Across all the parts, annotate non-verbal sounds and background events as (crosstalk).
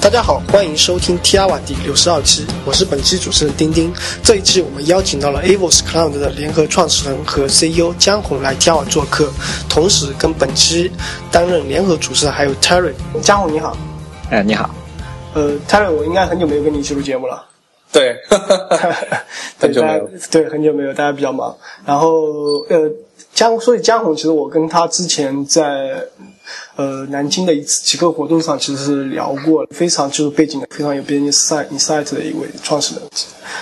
大家好，欢迎收听 T R 瓦第六十二期，我是本期主持人丁丁。这一期我们邀请到了 Avos Cloud 的联合创始人和 CEO 江红来 T R 瓦做客，同时跟本期担任联合主持人还有 Terry。江红你好，哎你好，呃 Terry 我应该很久没有跟你一起录节目了。对，(laughs) 对，大家对很久没有，大家比较忙。然后呃江，所以江红其实我跟他之前在。呃，南京的一次几个活动上，其实是聊过，非常就是背景非常有别人 insight insight 的一位创始人。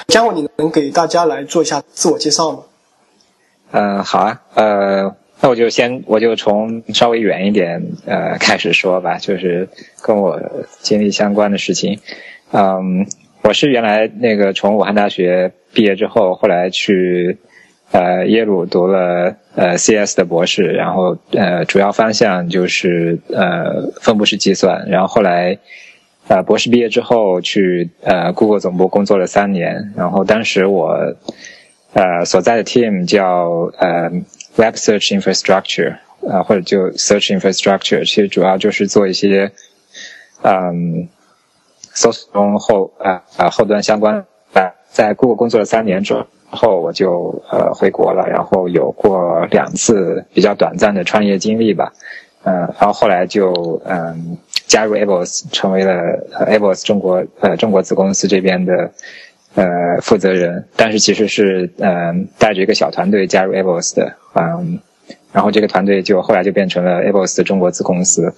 江伟，你能给大家来做一下自我介绍吗？嗯，好啊，呃，那我就先我就从稍微远一点呃开始说吧，就是跟我经历相关的事情。嗯，我是原来那个从武汉大学毕业之后，后来去。呃，耶鲁读了呃 CS 的博士，然后呃主要方向就是呃分布式计算，然后后来呃博士毕业之后去呃 Google 总部工作了三年，然后当时我呃所在的 team 叫呃 Web Search Infrastructure 啊或者就 Search Infrastructure，其实主要就是做一些嗯搜索中后啊啊后端相关啊在 Google 工作了三年之后。后我就呃回国了，然后有过两次比较短暂的创业经历吧，嗯，然后后来就嗯加入 Abos，成为了 Abos 中国呃中国子公司这边的呃负责人，但是其实是嗯带着一个小团队加入 Abos 的，嗯，然后这个团队就后来就变成了 Abos 的中国子公司，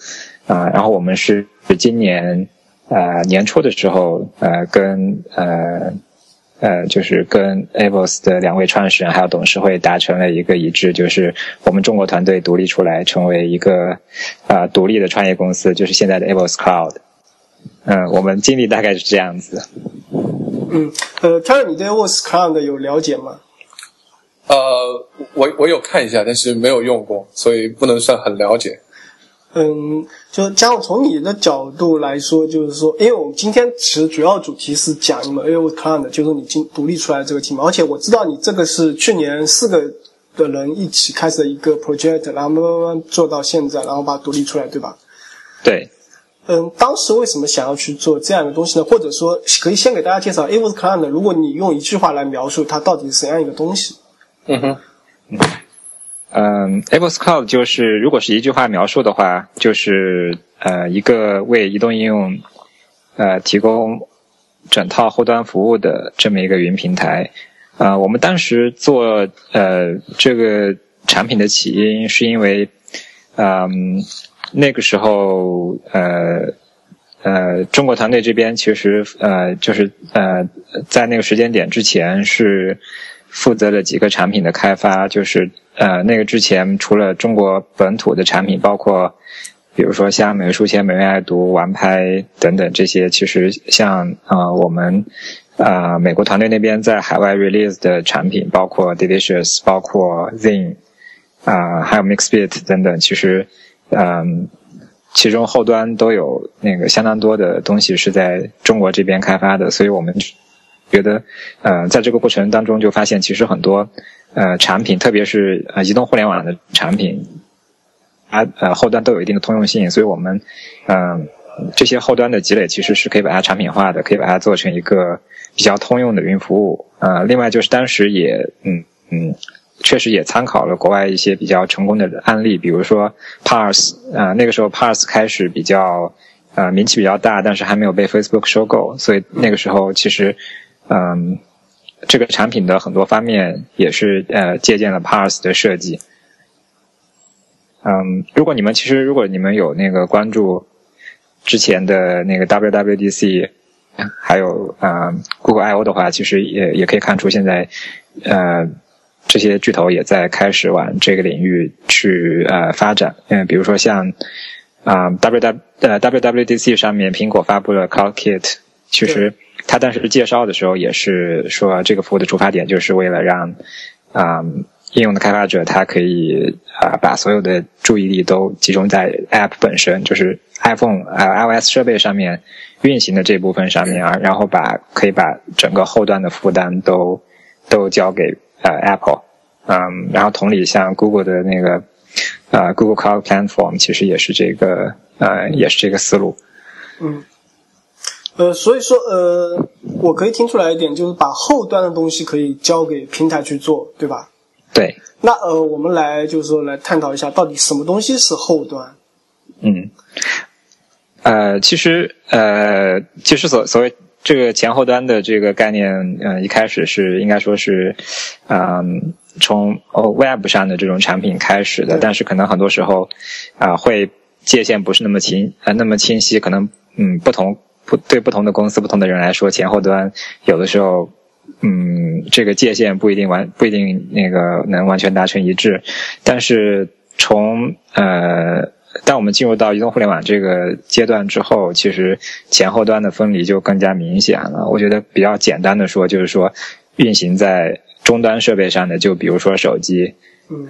啊，然后我们是今年呃年初的时候呃跟呃。呃，就是跟 Avos 的两位创始人还有董事会达成了一个一致，就是我们中国团队独立出来，成为一个啊独立的创业公司，就是现在的 Avos Cloud。嗯，我们经历大概是这样子。嗯，呃 e r 你对 Avos Cloud 有了解吗？呃，我我有看一下，但是没有用过，所以不能算很了解。嗯，就将从你的角度来说，就是说，因为我们今天其实主要主题是讲你们 a o Cloud，就是你今独立出来这个 team，而且我知道你这个是去年四个的人一起开始的一个 project，然后慢慢慢慢做到现在，然后把它独立出来，对吧？对。嗯，当时为什么想要去做这样的东西呢？或者说，可以先给大家介绍 a o Cloud，如果你用一句话来描述它到底是怎样一个东西？嗯哼。嗯嗯，Avos Cloud 就是如果是一句话描述的话，就是呃一个为移动应用呃提供整套后端服务的这么一个云平台。啊，我们当时做呃这个产品的起因是因为，嗯那个时候呃呃中国团队这边其实呃就是呃在那个时间点之前是负责了几个产品的开发，就是。呃，那个之前除了中国本土的产品，包括比如说像美味书签、美味爱读、玩拍等等这些，其实像呃我们呃美国团队那边在海外 release 的产品，包括 Delicious，包括 Zing，啊还有 Mixbit 等等，其实嗯其中后端都有那个相当多的东西是在中国这边开发的，所以我们觉得呃在这个过程当中就发现其实很多。呃，产品特别是呃移动互联网的产品，它呃后端都有一定的通用性，所以我们嗯这些后端的积累其实是可以把它产品化的，可以把它做成一个比较通用的云服务。呃，另外就是当时也嗯嗯确实也参考了国外一些比较成功的案例，比如说 Pars，呃那个时候 Pars 开始比较呃名气比较大，但是还没有被 Facebook 收购，所以那个时候其实嗯。这个产品的很多方面也是呃借鉴了 Pars 的设计。嗯，如果你们其实如果你们有那个关注之前的那个 WWDC，还有啊 Google I/O 的话，其实也也可以看出现在呃这些巨头也在开始往这个领域去呃发展。嗯，比如说像啊 WW 呃 WWDC 上面苹果发布了 Cloud Kit，其实。他当时介绍的时候也是说，这个服务的出发点就是为了让，啊，应用的开发者他可以啊把所有的注意力都集中在 App 本身，就是 iPhone 啊 iOS 设备上面运行的这部分上面啊，然后把可以把整个后端的负担都都交给呃 Apple，嗯，然后同理像 Google 的那个啊 Google Cloud Platform 其实也是这个呃也是这个思路，嗯。呃，所以说，呃，我可以听出来一点，就是把后端的东西可以交给平台去做，对吧？对。那呃，我们来就是说来探讨一下，到底什么东西是后端？嗯，呃，其实呃，其实所所谓这个前后端的这个概念，嗯，一开始是应该说是，嗯，从 Web 上的这种产品开始的，但是可能很多时候啊，会界限不是那么清呃那么清晰，可能嗯不同。不对，不同的公司、不同的人来说，前后端有的时候，嗯，这个界限不一定完，不一定那个能完全达成一致。但是从呃，当我们进入到移动互联网这个阶段之后，其实前后端的分离就更加明显了。我觉得比较简单的说，就是说运行在终端设备上的，就比如说手机，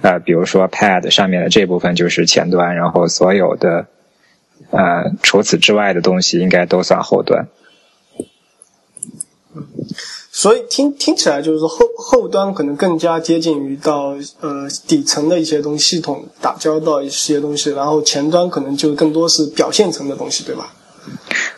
呃，比如说 Pad 上面的这部分就是前端，然后所有的。呃，除此之外的东西应该都算后端。所以听听起来就是说后后端可能更加接近于到呃底层的一些东西系统打交道一些东西，然后前端可能就更多是表现层的东西，对吧？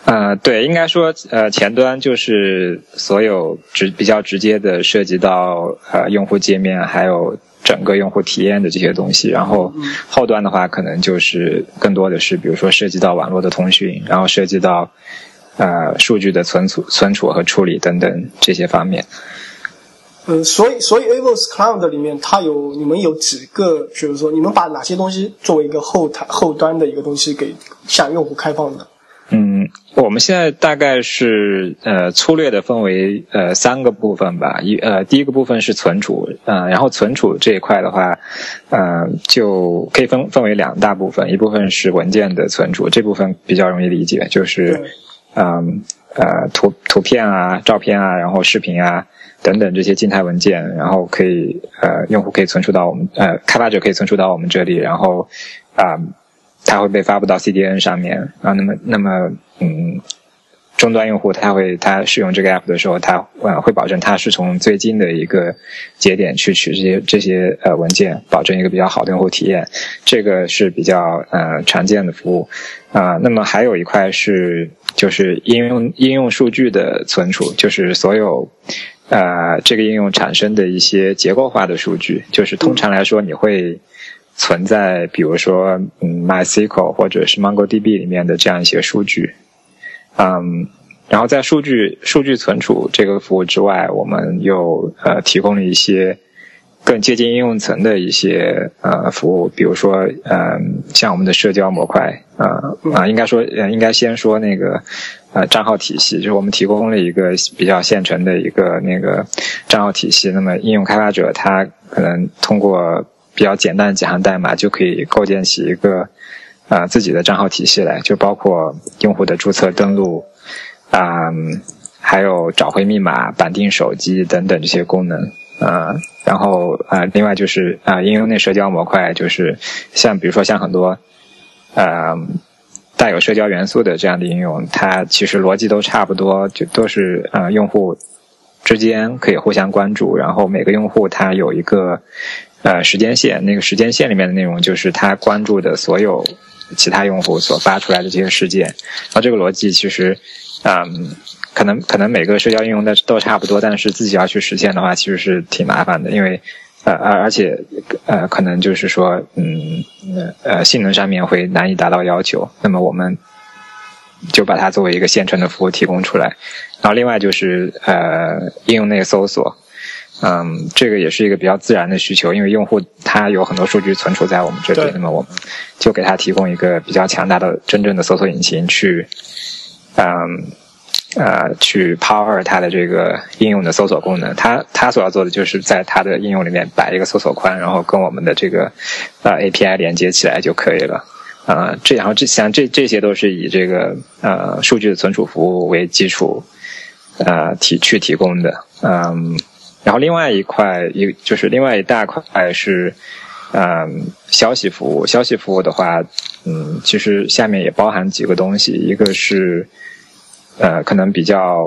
呃，对，应该说呃前端就是所有直比较直接的涉及到呃用户界面还有。整个用户体验的这些东西，然后后端的话，可能就是更多的是，比如说涉及到网络的通讯，然后涉及到呃数据的存储、存储和处理等等这些方面。嗯，所以所以 Avos Cloud 里面它有你们有几个，比如说你们把哪些东西作为一个后台后端的一个东西给向用户开放的？嗯，我们现在大概是呃粗略的分为呃三个部分吧。一呃第一个部分是存储，呃，然后存储这一块的话，呃，就可以分分为两大部分，一部分是文件的存储，这部分比较容易理解，就是嗯呃图图片啊、照片啊、然后视频啊等等这些静态文件，然后可以呃用户可以存储到我们呃开发者可以存储到我们这里，然后啊。它会被发布到 CDN 上面啊，那么那么嗯，终端用户他会他使用这个 app 的时候，他呃会保证他是从最近的一个节点去取这些这些呃文件，保证一个比较好的用户体验，这个是比较呃常见的服务啊。那么还有一块是就是应用应用数据的存储，就是所有呃这个应用产生的一些结构化的数据，就是通常来说你会。存在，比如说，嗯，MySQL 或者是 MongoDB 里面的这样一些数据，嗯，然后在数据数据存储这个服务之外，我们又呃提供了一些更接近应用层的一些呃服务，比如说，嗯，像我们的社交模块，啊啊，应该说，应该先说那个呃账号体系，就是我们提供了一个比较现成的一个那个账号体系，那么应用开发者他可能通过比较简单的几行代码就可以构建起一个啊自己的账号体系来，就包括用户的注册登录啊，还有找回密码、绑定手机等等这些功能啊。然后啊，另外就是啊，应用内社交模块，就是像比如说像很多呃带有社交元素的这样的应用，它其实逻辑都差不多，就都是啊用户之间可以互相关注，然后每个用户他有一个。呃，时间线那个时间线里面的内容就是他关注的所有其他用户所发出来的这些事件，然后这个逻辑其实，嗯，可能可能每个社交应用的都差不多，但是自己要去实现的话，其实是挺麻烦的，因为呃而而且呃可能就是说嗯呃性能上面会难以达到要求，那么我们就把它作为一个现成的服务提供出来，然后另外就是呃应用内搜索。嗯，这个也是一个比较自然的需求，因为用户他有很多数据存储在我们这里，那么我们就给他提供一个比较强大的真正的搜索引擎去，嗯，呃，去 power 它的这个应用的搜索功能。他他所要做的就是在他的应用里面摆一个搜索框，然后跟我们的这个呃 API 连接起来就可以了。啊，这然后这像这这些都是以这个呃数据的存储服务为基础，呃提去提供的，嗯。然后另外一块一就是另外一大块是，嗯，消息服务。消息服务的话，嗯，其实下面也包含几个东西，一个是，呃，可能比较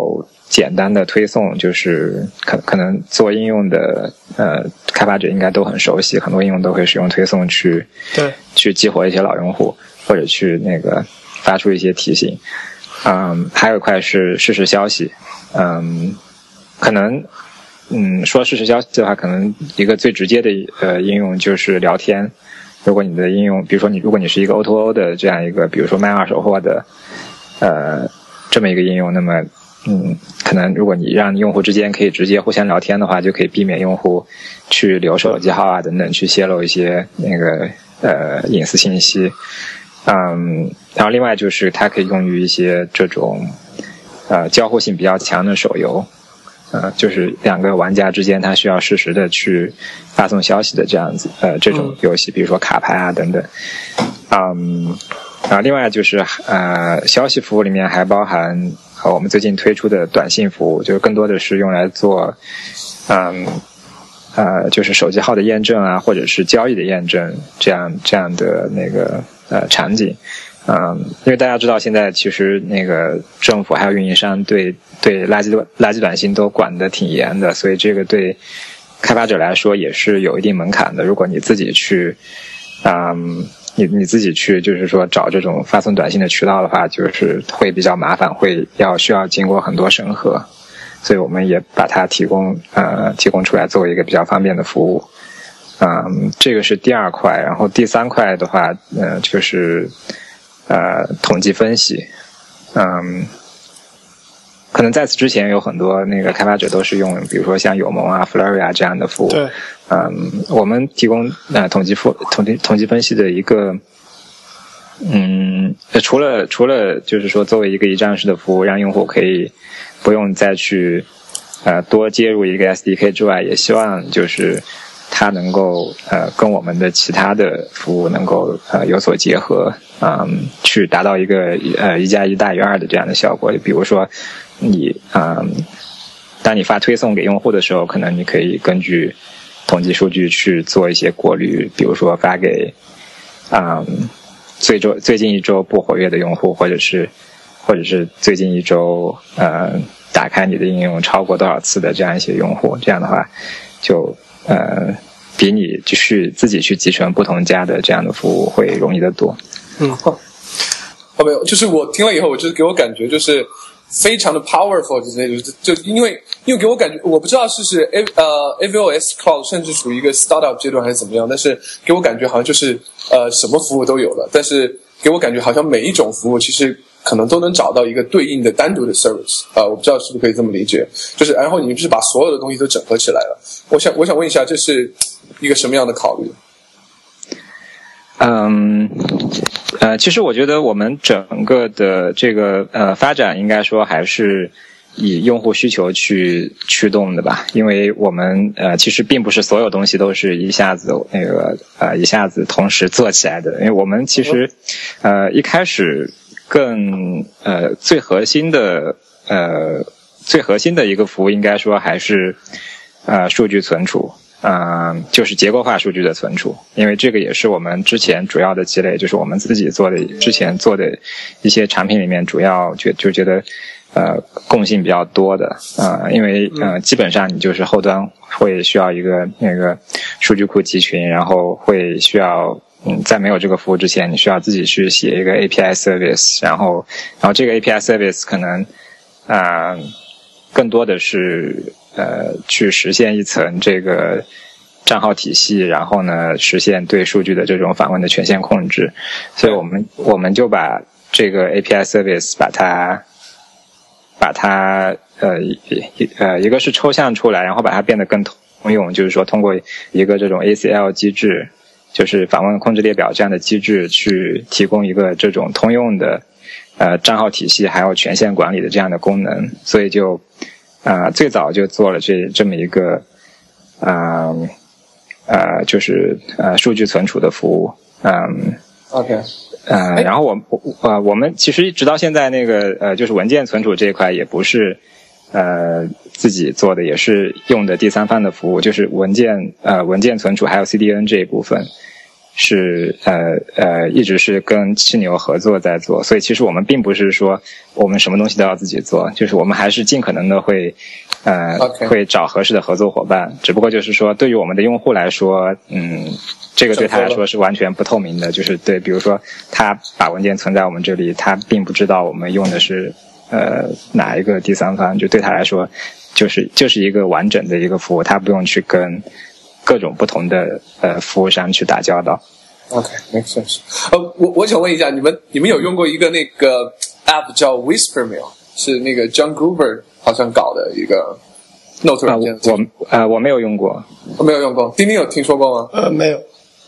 简单的推送，就是可可能做应用的呃开发者应该都很熟悉，很多应用都会使用推送去对去激活一些老用户，或者去那个发出一些提醒。嗯，还有一块是实时消息，嗯，可能，嗯，说事实消息的话，可能一个最直接的呃应用就是聊天。如果你的应用，比如说你，如果你是一个 O2O 的这样一个，比如说卖二手货的，呃，这么一个应用，那么，嗯，可能如果你让用户之间可以直接互相聊天的话，就可以避免用户去留手机号啊等等，去泄露一些那个呃隐私信息。嗯，然后另外就是它可以用于一些这种呃交互性比较强的手游。呃，就是两个玩家之间，他需要实时的去发送消息的这样子，呃，这种游戏，比如说卡牌啊等等。嗯，啊，另外就是呃，消息服务里面还包含我们最近推出的短信服务，就是更多的是用来做，嗯，呃，就是手机号的验证啊，或者是交易的验证，这样这样的那个呃场景。嗯，因为大家知道，现在其实那个政府还有运营商对对垃圾垃圾短信都管得挺严的，所以这个对开发者来说也是有一定门槛的。如果你自己去，嗯，你你自己去，就是说找这种发送短信的渠道的话，就是会比较麻烦，会要需要经过很多审核。所以我们也把它提供呃提供出来，作为一个比较方便的服务。嗯，这个是第二块，然后第三块的话，呃，就是。呃，统计分析，嗯，可能在此之前有很多那个开发者都是用，比如说像友盟啊、Flurry 啊这样的服务。对。嗯，我们提供呃统计分统计统计分析的一个，嗯，除了除了就是说作为一个一站式的服务，让用户可以不用再去呃多接入一个 SDK 之外，也希望就是它能够呃跟我们的其他的服务能够呃有所结合。嗯，去达到一个呃一加一大于二的这样的效果。比如说，你嗯，当你发推送给用户的时候，可能你可以根据统计数据去做一些过滤。比如说发给嗯最周最近一周不活跃的用户，或者是或者是最近一周呃打开你的应用超过多少次的这样一些用户，这样的话就呃比你去自己去集成不同家的这样的服务会容易得多。嗯，哦，没有，就是我听了以后，我就是给我感觉就是非常的 powerful，就是就因为因为给我感觉，我不知道是是 A 呃 A V O S Cloud 甚至属于一个 startup 阶段还是怎么样，但是给我感觉好像就是呃什么服务都有了，但是给我感觉好像每一种服务其实可能都能找到一个对应的单独的 service，啊，我不知道是不是可以这么理解，就是然后你就是把所有的东西都整合起来了，我想我想问一下，这是一个什么样的考虑？嗯。呃，其实我觉得我们整个的这个呃发展，应该说还是以用户需求去驱动的吧。因为我们呃其实并不是所有东西都是一下子那个呃一下子同时做起来的。因为我们其实呃一开始更呃最核心的呃最核心的一个服务，应该说还是呃数据存储。嗯，就是结构化数据的存储，因为这个也是我们之前主要的积累，就是我们自己做的之前做的一些产品里面主要觉就觉得，呃，共性比较多的啊，因为呃，基本上你就是后端会需要一个那个数据库集群，然后会需要嗯，在没有这个服务之前，你需要自己去写一个 API service，然后然后这个 API service 可能啊，更多的是。呃，去实现一层这个账号体系，然后呢，实现对数据的这种访问的权限控制。所以我们我们就把这个 API service 把它把它呃一呃一个是抽象出来，然后把它变得更通用，就是说通过一个这种 ACL 机制，就是访问控制列表这样的机制，去提供一个这种通用的呃账号体系还有权限管理的这样的功能。所以就。啊，最早就做了这这么一个，啊，呃，就是呃数据存储的服务，嗯，OK，嗯，然后我呃我们其实直到现在那个呃就是文件存储这一块也不是呃自己做的，也是用的第三方的服务，就是文件呃文件存储还有 CDN 这一部分是呃呃一直是跟七牛合作在做，所以其实我们并不是说我们什么东西都要自己做，就是我们还是尽可能的会呃会找合适的合作伙伴，只不过就是说对于我们的用户来说，嗯，这个对他来说是完全不透明的，就是对，比如说他把文件存在我们这里，他并不知道我们用的是呃哪一个第三方，就对他来说就是就是一个完整的一个服务，他不用去跟。各种不同的呃服务商去打交道。OK，make sense。呃，我我想问一下，你们你们有用过一个那个 app 叫 Whisper 没有？是那个 John Gruber 好像搞的一个 Note 软件。我呃我没有用过，我没有用过。丁丁有听说过吗？呃，没有。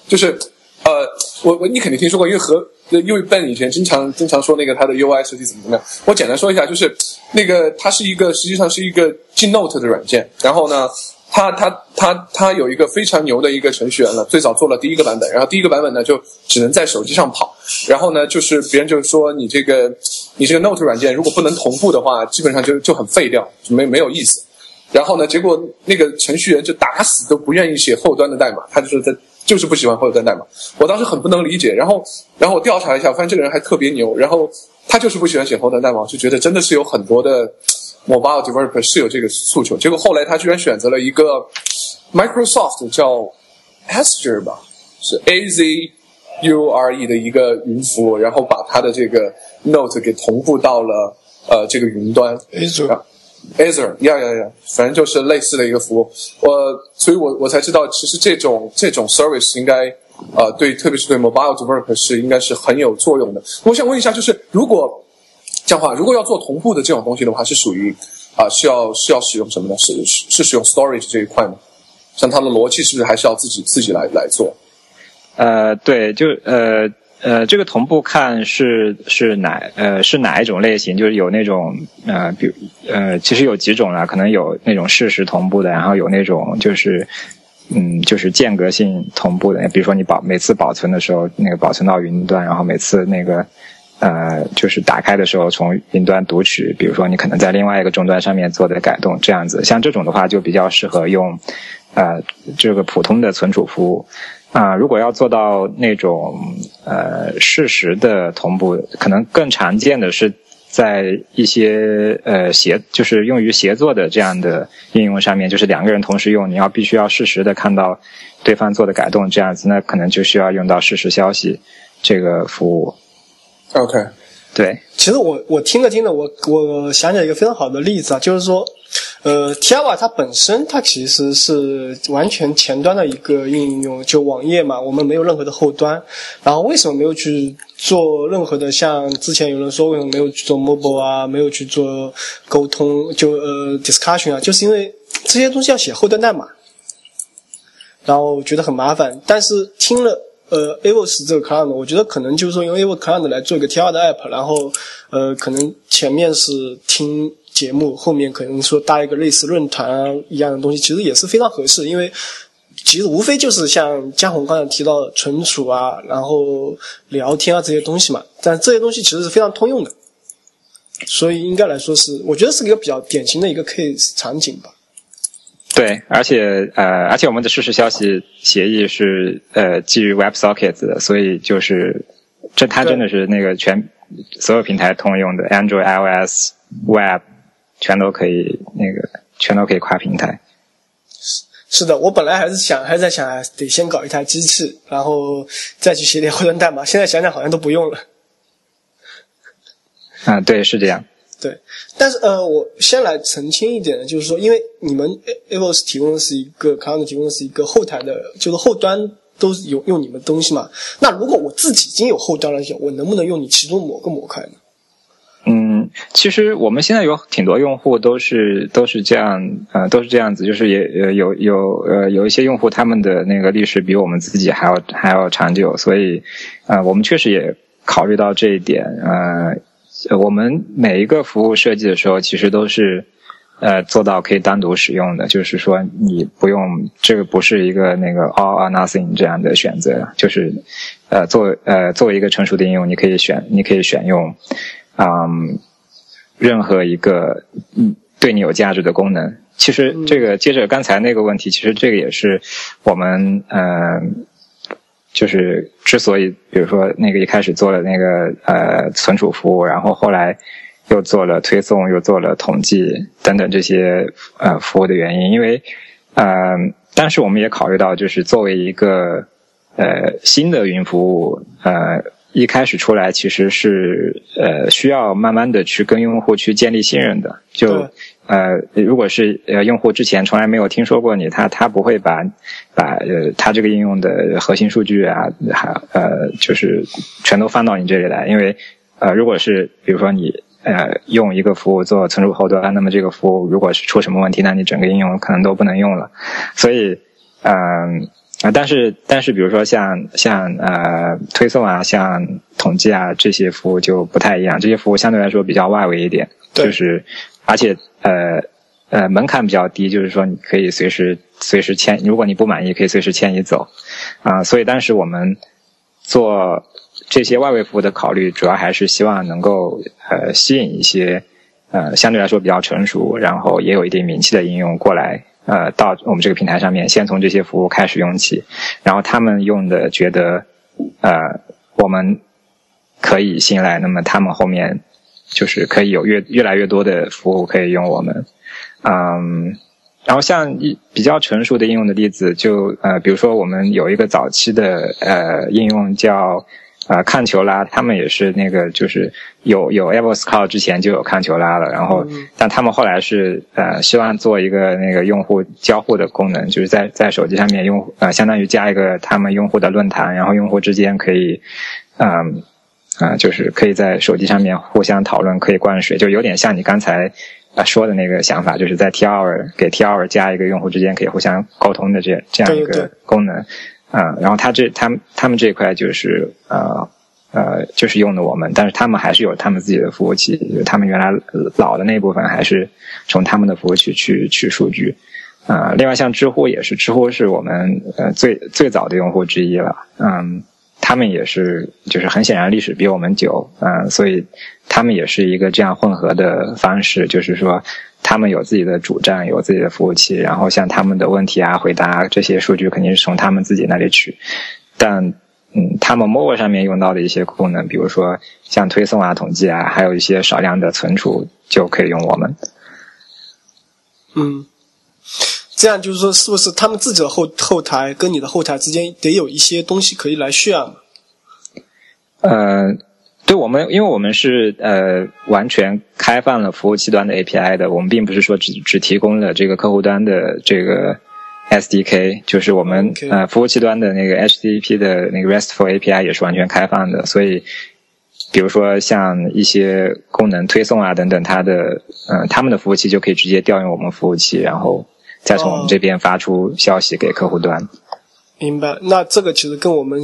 就是呃，我我你肯定听说过，因为和因为 Ben 以前经常经常说那个他的 UI 设计怎么怎么样。我简单说一下，就是那个它是一个实际上是一个进 Note 的软件，然后呢。他他他他有一个非常牛的一个程序员了，最早做了第一个版本，然后第一个版本呢就只能在手机上跑，然后呢就是别人就是说你这个你这个 Note 软件如果不能同步的话，基本上就就很废掉，就没没有意思。然后呢，结果那个程序员就打死都不愿意写后端的代码，他就是在就是不喜欢后端代码。我当时很不能理解，然后然后我调查一下，发现这个人还特别牛，然后他就是不喜欢写后端代码，就觉得真的是有很多的。Mobile developer 是有这个诉求，结果后来他居然选择了一个 Microsoft 叫 Azure 吧，是 A Z U R E 的一个云服务，然后把他的这个 Note 给同步到了呃这个云端。Azure，呀呀呀，反正就是类似的一个服务。我，所以我我才知道，其实这种这种 service 应该呃对，特别是对 Mobile developer 是应该是很有作用的。我想问一下，就是如果这样的话，如果要做同步的这种东西的话，是属于啊，需要是要使用什么呢？是是使用 storage 这一块吗？像它的逻辑是不是还是要自己自己来来做？呃，对，就呃呃，这个同步看是是哪呃是哪一种类型？就是有那种呃，比如呃，其实有几种啦，可能有那种事实同步的，然后有那种就是嗯，就是间隔性同步的，比如说你保每次保存的时候，那个保存到云端，然后每次那个。呃，就是打开的时候从云端读取，比如说你可能在另外一个终端上面做的改动，这样子，像这种的话就比较适合用，呃，这个普通的存储服务。啊，如果要做到那种呃事实时的同步，可能更常见的是在一些呃协，就是用于协作的这样的应用上面，就是两个人同时用，你要必须要实时的看到对方做的改动，这样子，那可能就需要用到实时消息这个服务。OK，对，其实我我听着听着，我我想起来一个非常好的例子啊，就是说，呃，Tiava 它本身它其实是完全前端的一个应用，就网页嘛，我们没有任何的后端。然后为什么没有去做任何的像之前有人说为什么没有去做 mobile 啊，没有去做沟通，就呃 discussion 啊，就是因为这些东西要写后端代码，然后觉得很麻烦。但是听了。呃，Avos 这个 client，我觉得可能就是说用 Avos client 来做一个 T2 的 app，然后呃，可能前面是听节目，后面可能说搭一个类似论坛啊一样的东西，其实也是非常合适，因为其实无非就是像江红刚才提到的存储啊，然后聊天啊这些东西嘛，但这些东西其实是非常通用的，所以应该来说是，我觉得是一个比较典型的一个 case 场景吧。对，而且呃，而且我们的实时消息协议是呃基于 WebSockets 的，所以就是这它真的是那个全所有平台通用的，Android、iOS、Web 全都可以那个全都可以跨平台。是是的，我本来还是想还在想得先搞一台机器，然后再去写点后端代码，(laughs) 现在想想好像都不用了。啊，对，是这样。对，但是呃，我先来澄清一点呢，就是说，因为你们 Avos 提供的是一个 c l o u d 提供的是一个后台的，就是后端都是有用你们东西嘛。那如果我自己已经有后端了，我能不能用你其中某个模块呢？其实我们现在有挺多用户都是都是这样，呃，都是这样子，就是也呃有有呃有一些用户他们的那个历史比我们自己还要还要长久，所以呃我们确实也考虑到这一点，呃。我们每一个服务设计的时候，其实都是，呃，做到可以单独使用的。就是说，你不用这个不是一个那个 all or nothing 这样的选择。就是，呃，作呃作为一个成熟的应用，你可以选，你可以选用，嗯，任何一个嗯对你有价值的功能。其实这个接着刚才那个问题，其实这个也是我们嗯。就是之所以，比如说那个一开始做了那个呃存储服务，然后后来又做了推送，又做了统计等等这些呃服务的原因，因为嗯，但是我们也考虑到，就是作为一个呃新的云服务，呃。一开始出来其实是呃需要慢慢的去跟用户去建立信任的，就呃如果是呃用户之前从来没有听说过你，他他不会把把呃他这个应用的核心数据啊还呃就是全都放到你这里来，因为呃如果是比如说你呃用一个服务做存储后端，那么这个服务如果是出什么问题，那你整个应用可能都不能用了，所以嗯。啊，但是但是，比如说像像呃推送啊，像统计啊这些服务就不太一样，这些服务相对来说比较外围一点，就是而且呃呃门槛比较低，就是说你可以随时随时迁，如果你不满意可以随时迁移走，啊，所以当时我们做这些外围服务的考虑，主要还是希望能够呃吸引一些呃相对来说比较成熟，然后也有一定名气的应用过来。呃，到我们这个平台上面，先从这些服务开始用起，然后他们用的觉得，呃，我们可以信赖，那么他们后面就是可以有越越来越多的服务可以用我们，嗯，然后像一比较成熟的应用的例子，就呃，比如说我们有一个早期的呃应用叫。啊，看球啦，他们也是那个，就是有有 Evos Call 之前就有看球啦了，然后，但他们后来是呃，希望做一个那个用户交互的功能，就是在在手机上面用呃，相当于加一个他们用户的论坛，然后用户之间可以，嗯，啊，就是可以在手机上面互相讨论，可以灌水，就有点像你刚才啊说的那个想法，就是在 T Hour 给 T Hour 加一个用户之间可以互相沟通的这这样一个功能。啊，然后他这他们他们这一块就是呃呃就是用的我们，但是他们还是有他们自己的服务器，他们原来老的那部分还是从他们的服务器去取数据。啊，另外像知乎也是，知乎是我们呃最最早的用户之一了，嗯，他们也是就是很显然历史比我们久，嗯，所以他们也是一个这样混合的方式，就是说。他们有自己的主站，有自己的服务器，然后像他们的问题啊、回答这些数据肯定是从他们自己那里取。但，嗯，他们 mobile 上面用到的一些功能，比如说像推送啊、统计啊，还有一些少量的存储，就可以用我们。嗯，这样就是说，是不是他们自己的后后台跟你的后台之间得有一些东西可以来 share？呃。对我们，因为我们是呃完全开放了服务器端的 API 的，我们并不是说只只提供了这个客户端的这个 SDK，就是我们呃服务器端的那个 HTTP 的那个 RESTful API 也是完全开放的，所以比如说像一些功能推送啊等等，它的嗯他们的服务器就可以直接调用我们服务器，然后再从我们这边发出消息给客户端。明白，那这个其实跟我们。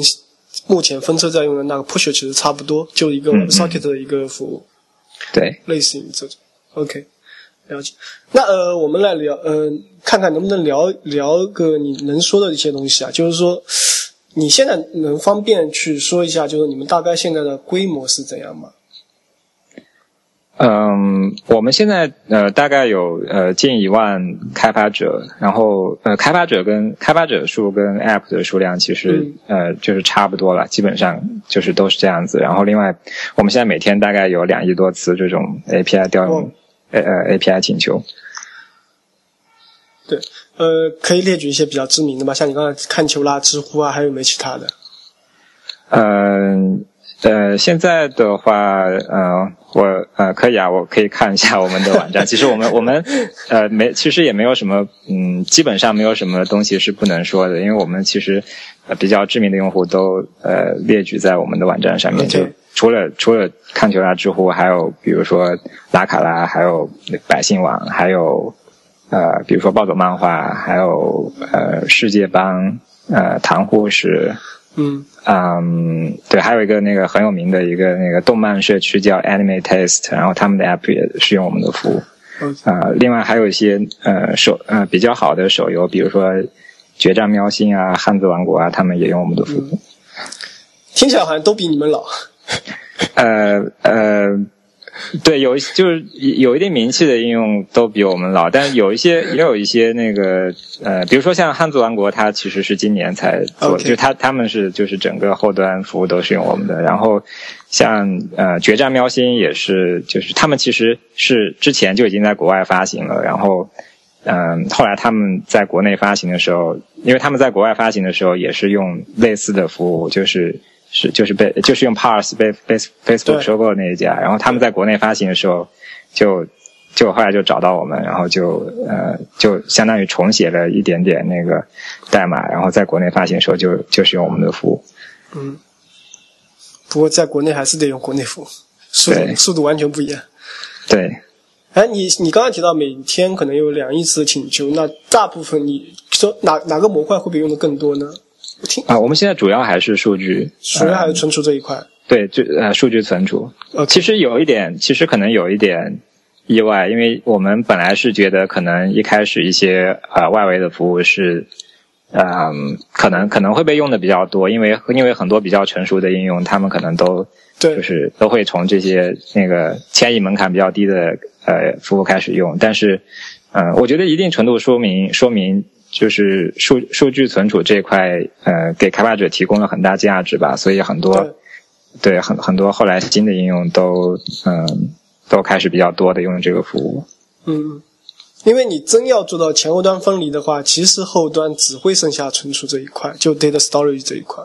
目前分车在用的那个 Push 其实差不多，就一个 Socket 的一个服务，对，类似于这种。OK，了解。那呃，我们来聊，呃，看看能不能聊聊个你能说的一些东西啊？就是说，你现在能方便去说一下，就是你们大概现在的规模是怎样吗？嗯，我们现在呃大概有呃近一万开发者，然后呃开发者跟开发者数跟 App 的数量其实呃就是差不多了，基本上就是都是这样子。然后另外，我们现在每天大概有两亿多次这种 API 调用呃呃 API 请求。对，呃，可以列举一些比较知名的吧，像你刚才看球啦、知乎啊，还有没其他的？嗯。呃，现在的话，呃，我呃可以啊，我可以看一下我们的网站。其实我们我们呃没，其实也没有什么，嗯，基本上没有什么东西是不能说的，因为我们其实呃比较知名的用户都呃列举在我们的网站上面。就除了除了看球啊、知乎，还有比如说拉卡拉，还有百姓网，还有呃比如说暴走漫画，还有呃世界帮，呃唐护士。嗯嗯，对，还有一个那个很有名的一个那个动漫社区叫 Anime Taste，然后他们的 App 也是用我们的服务。啊，另外还有一些呃手呃比较好的手游，比如说决战喵星啊、汉字王国啊，他们也用我们的服务。听起来好像都比你们老。呃呃，(laughs) 对，有就是有一定名气的应用都比我们老，但是有一些也有一些那个呃，比如说像汉族王国，它其实是今年才做，就他他们是就是整个后端服务都是用我们的。然后像呃决战喵星也是，就是他们其实是之前就已经在国外发行了，然后嗯后来他们在国内发行的时候，因为他们在国外发行的时候也是用类似的服务，就是。是，就是被，就是用 Parse 被 Face Facebook 收购的那一家，然后他们在国内发行的时候，就就后来就找到我们，然后就呃，就相当于重写了一点点那个代码，然后在国内发行的时候就就是用我们的服务。嗯，不过在国内还是得用国内服务，速度速度完全不一样。对。哎，你你刚刚提到每天可能有两亿次请求，那大部分你说哪哪个模块会被用的更多呢？啊，我们现在主要还是数据，主要还是存储这一块。对，就呃，数据存储。呃，其实有一点，其实可能有一点意外，因为我们本来是觉得可能一开始一些呃外围的服务是，嗯，可能可能会被用的比较多，因为因为很多比较成熟的应用，他们可能都对，就是都会从这些那个迁移门槛比较低的呃服务开始用。但是，嗯，我觉得一定程度说明说明。就是数数据存储这一块，呃，给开发者提供了很大价值吧，所以很多，对很很多后来新的应用都，嗯，都开始比较多的用这个服务。嗯，因为你真要做到前后端分离的话，其实后端只会剩下存储这一块，就 data storage 这一块。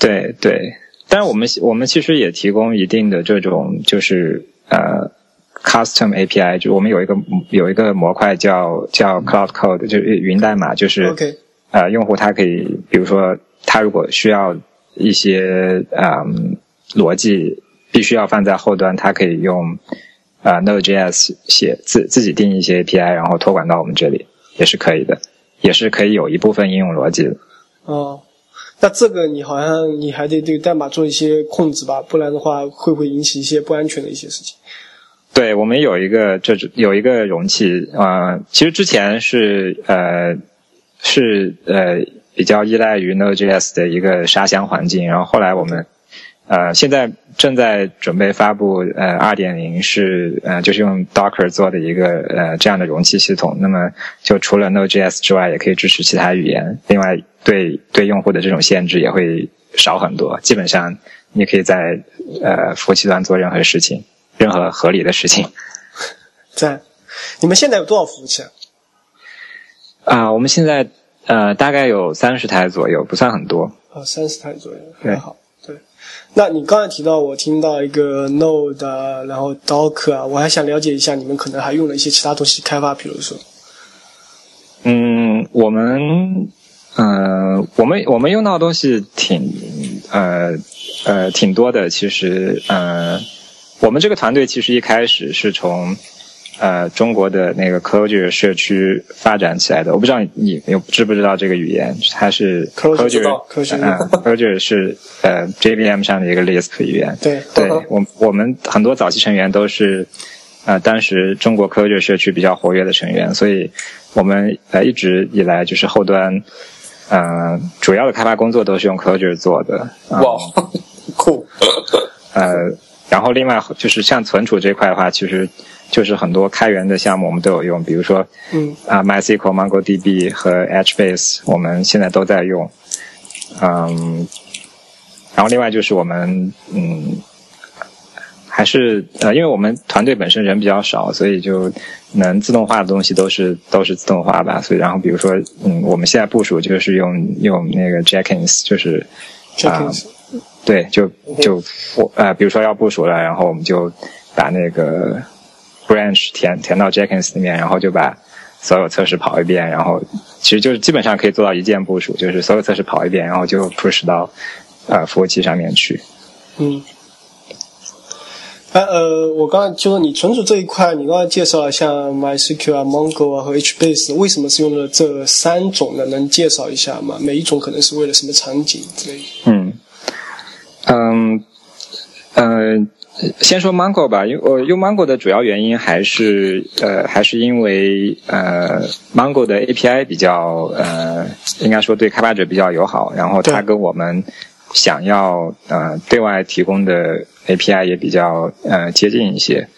对对，但是我们我们其实也提供一定的这种，就是呃。Custom API 就我们有一个有一个模块叫叫 Cloud Code，就是云代码，就是 OK，呃，用户他可以，比如说他如果需要一些嗯逻辑，必须要放在后端，他可以用啊 Node.js 写自自己定一些 API，然后托管到我们这里也是可以的，也是可以有一部分应用逻辑的。哦，那这个你好像你还得对代码做一些控制吧，不然的话会不会引起一些不安全的一些事情？对我们有一个，这有一个容器啊，其实之前是呃是呃比较依赖于 Node.js 的一个沙箱环境，然后后来我们呃现在正在准备发布呃二点零是呃就是用 Docker 做的一个呃这样的容器系统，那么就除了 Node.js 之外，也可以支持其他语言，另外对对用户的这种限制也会少很多，基本上你可以在呃服务器端做任何事情。任何合理的事情，在你们现在有多少服务器啊？啊，我们现在呃大概有三十台左右，不算很多。啊，三十台左右，很好。对，那你刚才提到我听到一个 Node，然后 Docker 啊，我还想了解一下，你们可能还用了一些其他东西开发，比如说，嗯，我们嗯，我们我们用到的东西挺呃呃挺多的，其实嗯。我们这个团队其实一开始是从呃中国的那个 Clojure 社区发展起来的。我不知道你有知不知道这个语言？它是 Clojure，Clojure 是呃 JVM 上的一个 Lisp 语言。对，对我我们很多早期成员都是呃当时中国 Clojure 社区比较活跃的成员，所以我们呃一直以来就是后端嗯主要的开发工作都是用 Clojure 做的。哇，酷！呃。然后另外就是像存储这块的话，其实就是很多开源的项目我们都有用，比如说，嗯啊，MySQL、MongoDB 和 HBase 我们现在都在用，嗯，然后另外就是我们嗯，还是呃，因为我们团队本身人比较少，所以就能自动化的东西都是都是自动化吧。所以然后比如说嗯，我们现在部署就是用用那个 Jenkins，就是啊。对，就就我呃，比如说要部署了，然后我们就把那个 branch 填填到 Jenkins 里面，然后就把所有测试跑一遍，然后其实就是基本上可以做到一键部署，就是所有测试跑一遍，然后就 push 到呃服务器上面去。嗯。哎呃，我刚才就说你存储这一块，你刚才介绍了像 MySQL 啊、Mongo 啊和 HBase，为什么是用了这三种呢？能介绍一下吗？每一种可能是为了什么场景之类的？嗯。嗯，呃，先说 Mongo 吧，因为我用 Mongo 的主要原因还是呃，还是因为呃，Mongo 的 API 比较呃，应该说对开发者比较友好，然后它跟我们想要呃对外提供的 API 也比较呃接近一些，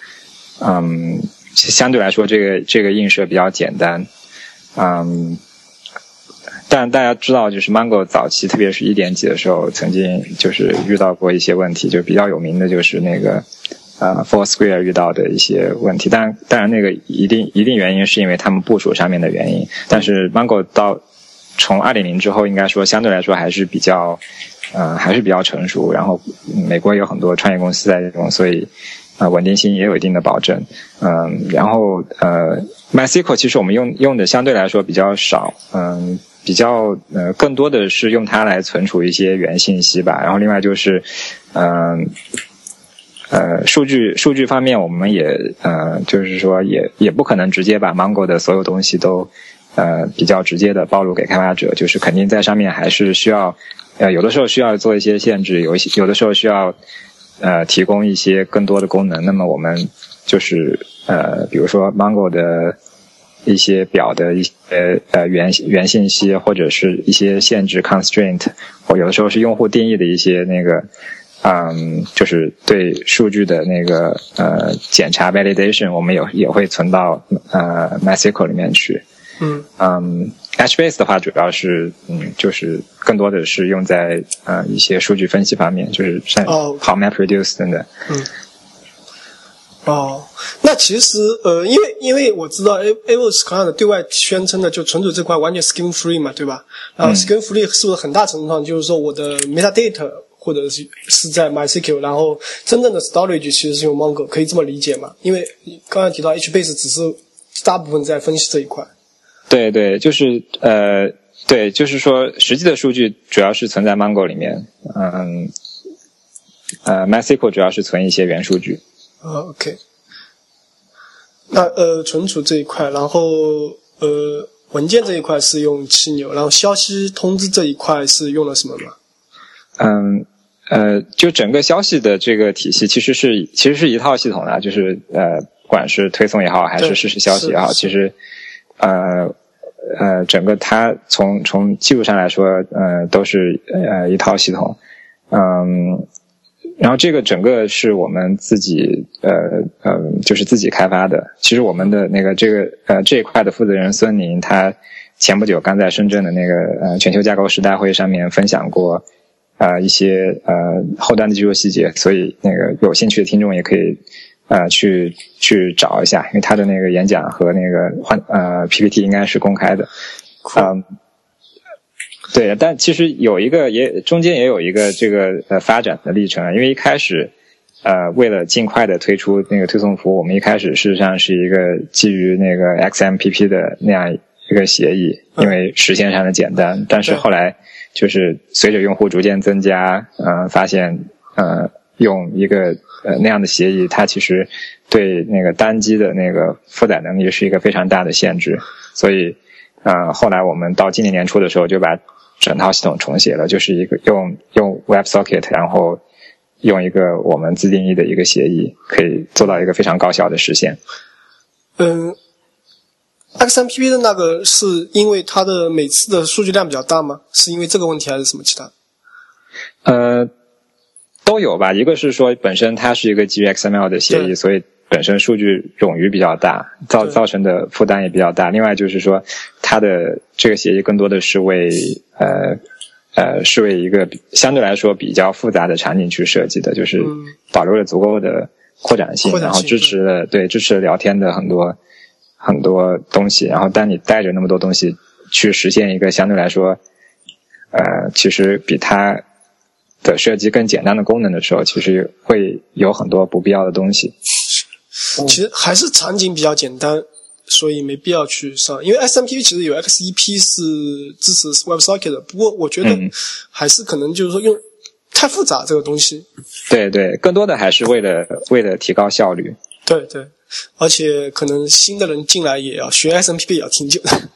嗯，相对来说这个这个映射比较简单，嗯，但大家知道就是 Mongo 早期特别是一点几的时候，曾经就是遇到过一些问题，就比较有名的就是那个呃 Foursquare 遇到的一些问题，但当然那个一定一定原因是因为他们部署上面的原因，但是 Mongo 到从二点零之后，应该说相对来说还是比较。呃，还是比较成熟。然后，美国有很多创业公司在用，所以，呃，稳定性也有一定的保证。嗯，然后呃，MySQL 其实我们用用的相对来说比较少。嗯，比较呃，更多的是用它来存储一些原信息吧。然后另外就是，嗯，呃，数据数据方面，我们也呃，就是说也也不可能直接把 Mongo 的所有东西都呃比较直接的暴露给开发者，就是肯定在上面还是需要。呃，有的时候需要做一些限制，有一些有的时候需要呃提供一些更多的功能。那么我们就是呃，比如说 Mongo 的一些表的一些呃原原信息，或者是一些限制 constraint，或有的时候是用户定义的一些那个嗯，就是对数据的那个呃检查 validation，我们有也会存到呃 MySQL 里面去。嗯嗯，HBase 的话主要是嗯，就是更多的是用在呃一些数据分析方面，就是像跑 MapReduce 等等。嗯。哦，那其实呃，因为因为我知道 A A O S Cloud 对外宣称的就存储这块完全 Skin Free 嘛，对吧？然后 Skin Free 是不是很大程度上就是说我的 Metadata 或者是是在 MySQL，然后真正的 Storage 其实是用 Mongo，可以这么理解吗？因为刚才提到 HBase 只是大部分在分析这一块。对对，就是呃，对，就是说，实际的数据主要是存在 Mongo 里面，嗯，呃，MySQL 主要是存一些原数据。OK。那呃，存储这一块，然后呃，文件这一块是用七牛，然后消息通知这一块是用了什么吗？嗯呃，就整个消息的这个体系其实是其实是一套系统的，就是呃，不管是推送也好，还是实时消息也好，其实呃。呃，整个它从从技术上来说，呃，都是呃一套系统，嗯，然后这个整个是我们自己呃呃，就是自己开发的。其实我们的那个这个呃这一块的负责人孙宁，他前不久刚在深圳的那个呃全球架构师大会上面分享过呃一些呃后端的技术细节，所以那个有兴趣的听众也可以。呃，去去找一下，因为他的那个演讲和那个换呃 PPT 应该是公开的，嗯，对，但其实有一个也中间也有一个这个呃发展的历程，因为一开始呃为了尽快的推出那个推送服务，我们一开始事实上是一个基于那个 XMPP 的那样一个协议，因为实现上的简单，但是后来就是随着用户逐渐增加，嗯，发现呃用一个。呃，那样的协议，它其实对那个单机的那个负载能力是一个非常大的限制，所以，呃，后来我们到今年年初的时候，就把整套系统重写了，就是一个用用 WebSocket，然后用一个我们自定义的一个协议，可以做到一个非常高效的实现。嗯，XMPP 的那个是因为它的每次的数据量比较大吗？是因为这个问题还是什么其他？呃。都有吧，一个是说本身它是一个基于 XML 的协议，所以本身数据冗余比较大，造造成的负担也比较大。另外就是说，它的这个协议更多的是为呃呃是为一个相对来说比较复杂的场景去设计的，就是保留了足够的扩展性，然后支持了对支持聊天的很多很多东西。然后当你带着那么多东西去实现一个相对来说呃其实比它。的设计更简单的功能的时候，其实会有很多不必要的东西。其实还是场景比较简单，所以没必要去上。因为 SMPP 其实有 XEP 是支持 WebSocket 的，不过我觉得还是可能就是说用太复杂这个东西。对对，更多的还是为了为了提高效率。对对，而且可能新的人进来也要学 SMPP 也要挺久的。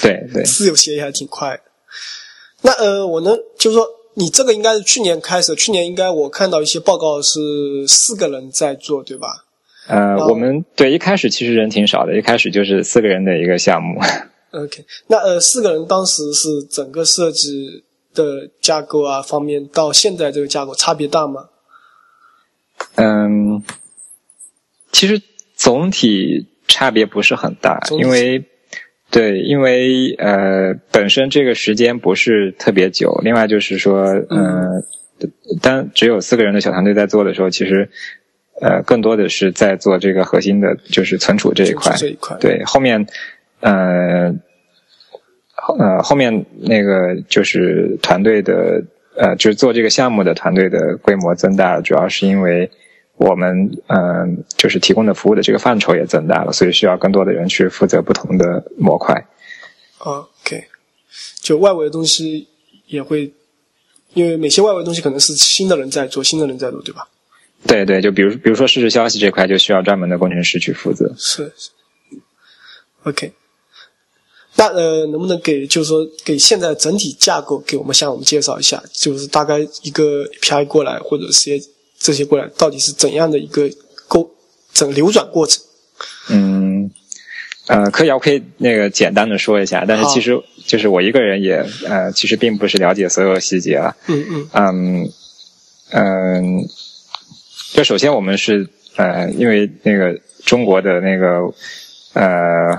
对对，私有协议还挺快。那呃，我能就是说。你这个应该是去年开始，去年应该我看到一些报告是四个人在做，对吧？呃，我们对一开始其实人挺少的，一开始就是四个人的一个项目。OK，那呃四个人当时是整个设计的架构啊方面，到现在这个架构差别大吗？嗯，其实总体差别不是很大，因为对，因为呃本身这个时间不是特别久，另外就是说，嗯，当只有四个人的小团队在做的时候，其实呃更多的是在做这个核心的，就是存储这一块，这一块，对，后面呃呃后面那个就是团队的呃就是做这个项目的团队的规模增大，主要是因为。我们嗯，就是提供的服务的这个范畴也增大了，所以需要更多的人去负责不同的模块。OK，就外围的东西也会，因为每些外围东西可能是新的人在做，新的人在做，对吧？对对，就比如比如说实时消息这块，就需要专门的工程师去负责。是。OK，那呃，能不能给就是说给现在整体架构给我们向我们介绍一下，就是大概一个 API 过来或者是。这些过来到底是怎样的一个沟整流转过程？嗯，呃，可以，我可以那个简单的说一下，但是其实就是我一个人也呃，其实并不是了解所有细节了。嗯嗯嗯嗯，就首先我们是呃，因为那个中国的那个呃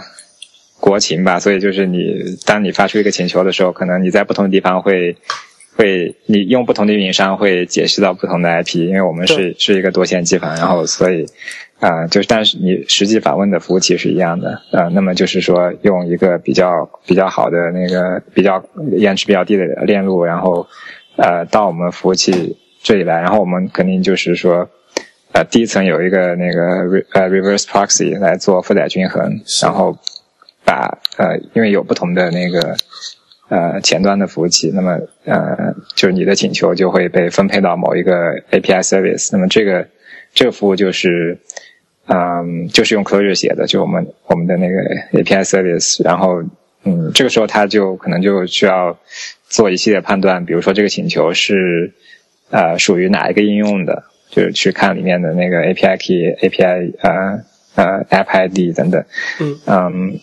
国情吧，所以就是你当你发出一个请求的时候，可能你在不同的地方会。会，你用不同的运营商会解释到不同的 IP，因为我们是是一个多线机房，然后所以，啊，就是但是你实际访问的服务器是一样的，啊，那么就是说用一个比较比较好的那个比较延迟比较低的链路，然后，呃，到我们服务器这里来，然后我们肯定就是说，呃，第一层有一个那个呃 reverse proxy 来做负载均衡，然后把呃，因为有不同的那个。呃，前端的服务器，那么呃，就是你的请求就会被分配到某一个 API service，那么这个这个服务就是，嗯，就是用 Clojure 写的，就我们我们的那个 API service，然后嗯，这个时候它就可能就需要做一系列判断，比如说这个请求是呃属于哪一个应用的，就是去看里面的那个 API key、API 呃呃 App ID 等等，嗯嗯。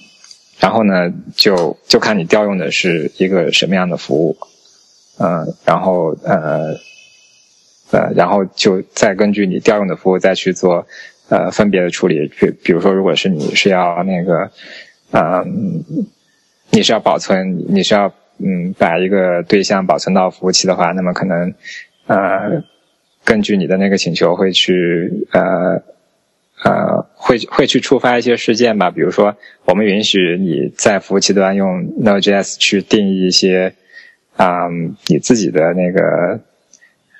然后呢，就就看你调用的是一个什么样的服务，嗯，然后呃呃，然后就再根据你调用的服务再去做呃分别的处理。比比如说，如果是你是要那个，嗯，你是要保存，你是要嗯把一个对象保存到服务器的话，那么可能呃根据你的那个请求会去呃。呃，会会去触发一些事件吧，比如说，我们允许你在服务器端用 Node.js 去定义一些，嗯，你自己的那个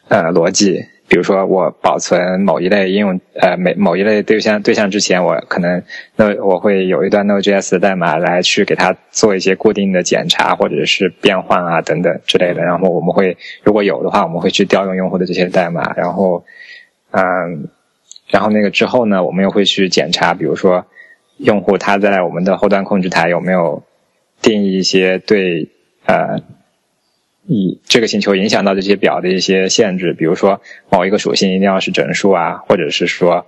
呃逻辑，比如说我保存某一类应用，呃，每某一类对象对象之前，我可能那我会有一段 Node.js 的代码来去给它做一些固定的检查或者是变换啊等等之类的，然后我们会如果有的话，我们会去调用用户的这些代码，然后嗯。然后那个之后呢，我们又会去检查，比如说用户他在我们的后端控制台有没有定义一些对呃以这个请求影响到这些表的一些限制，比如说某一个属性一定要是整数啊，或者是说